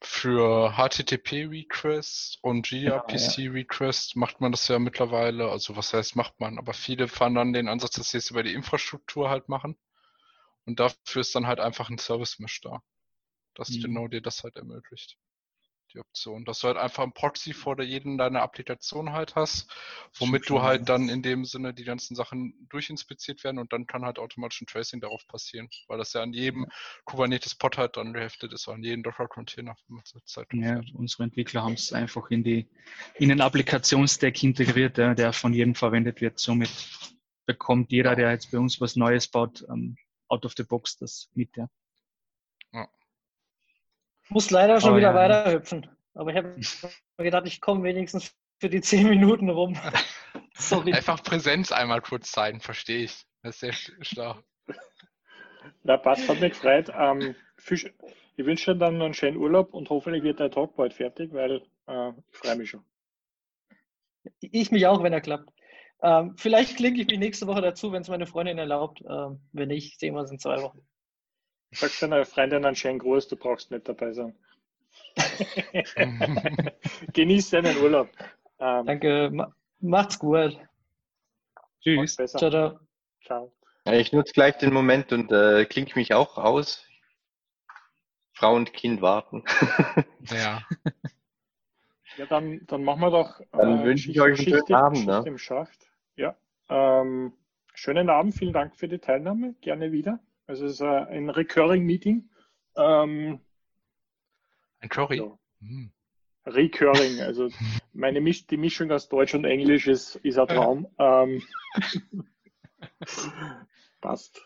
Für HTTP-Requests und gRPC-Requests macht man das ja mittlerweile. Also was heißt macht man? Aber viele fahren dann den Ansatz, dass sie es über die Infrastruktur halt machen. Und dafür ist dann halt einfach ein Service-Mesh da. Das Mhm. genau dir das halt ermöglicht. Die Option. Dass du halt einfach ein Proxy vor der jeden deiner Applikation halt hast, womit du halt dann in dem Sinne die ganzen Sachen durchinspiziert werden und dann kann halt automatisch ein Tracing darauf passieren, weil das ja an jedem Kubernetes-Pod halt dann geheftet ist, an jedem Docker-Container, Ja, unsere Entwickler haben es einfach in, die, in den Applikationsstack integriert, ja, der von jedem verwendet wird. Somit bekommt jeder, der jetzt bei uns was Neues baut, ähm, out of the box das mit. Ja. Ich muss leider schon Aber wieder ja. weiterhüpfen. Aber ich habe gedacht, ich komme wenigstens für die 10 Minuten rum. *laughs* Sorry. Einfach Präsenz einmal kurz zeigen, verstehe ich. Das ist sehr sch- schlau. Ja, passt, hat mich gefreut. Ähm, ich wünsche dir dann noch einen schönen Urlaub und hoffentlich wird der Talk bald fertig, weil äh, ich freue mich schon. Ich mich auch, wenn er klappt. Ähm, vielleicht klinke ich mich nächste Woche dazu, wenn es meine Freundin erlaubt. Ähm, wenn nicht, sehen wir uns in zwei Wochen. Sag deiner Freundin einen schönen Gruß, du brauchst nicht dabei sein. *laughs* Genieß deinen Urlaub. Ähm, Danke, ma macht's gut. Tschüss. Ciao, ciao. Ciao. Ich nutze gleich den Moment und äh, klinke mich auch aus. Frau und Kind warten. *laughs* ja. Ja, dann, dann machen wir doch. Dann wünsche ich euch einen schönen Abend, Schicht ne? im Schacht. Ja. Ähm, schönen Abend, vielen Dank für die Teilnahme. Gerne wieder. Also es ist äh, ein Recurring Meeting. Ähm, Ein Curry. Ja. Hm. Recurring, *laughs* also meine Misch die Mischung aus Deutsch und Englisch ist, ist ein Traum. *laughs* Ähm, passt.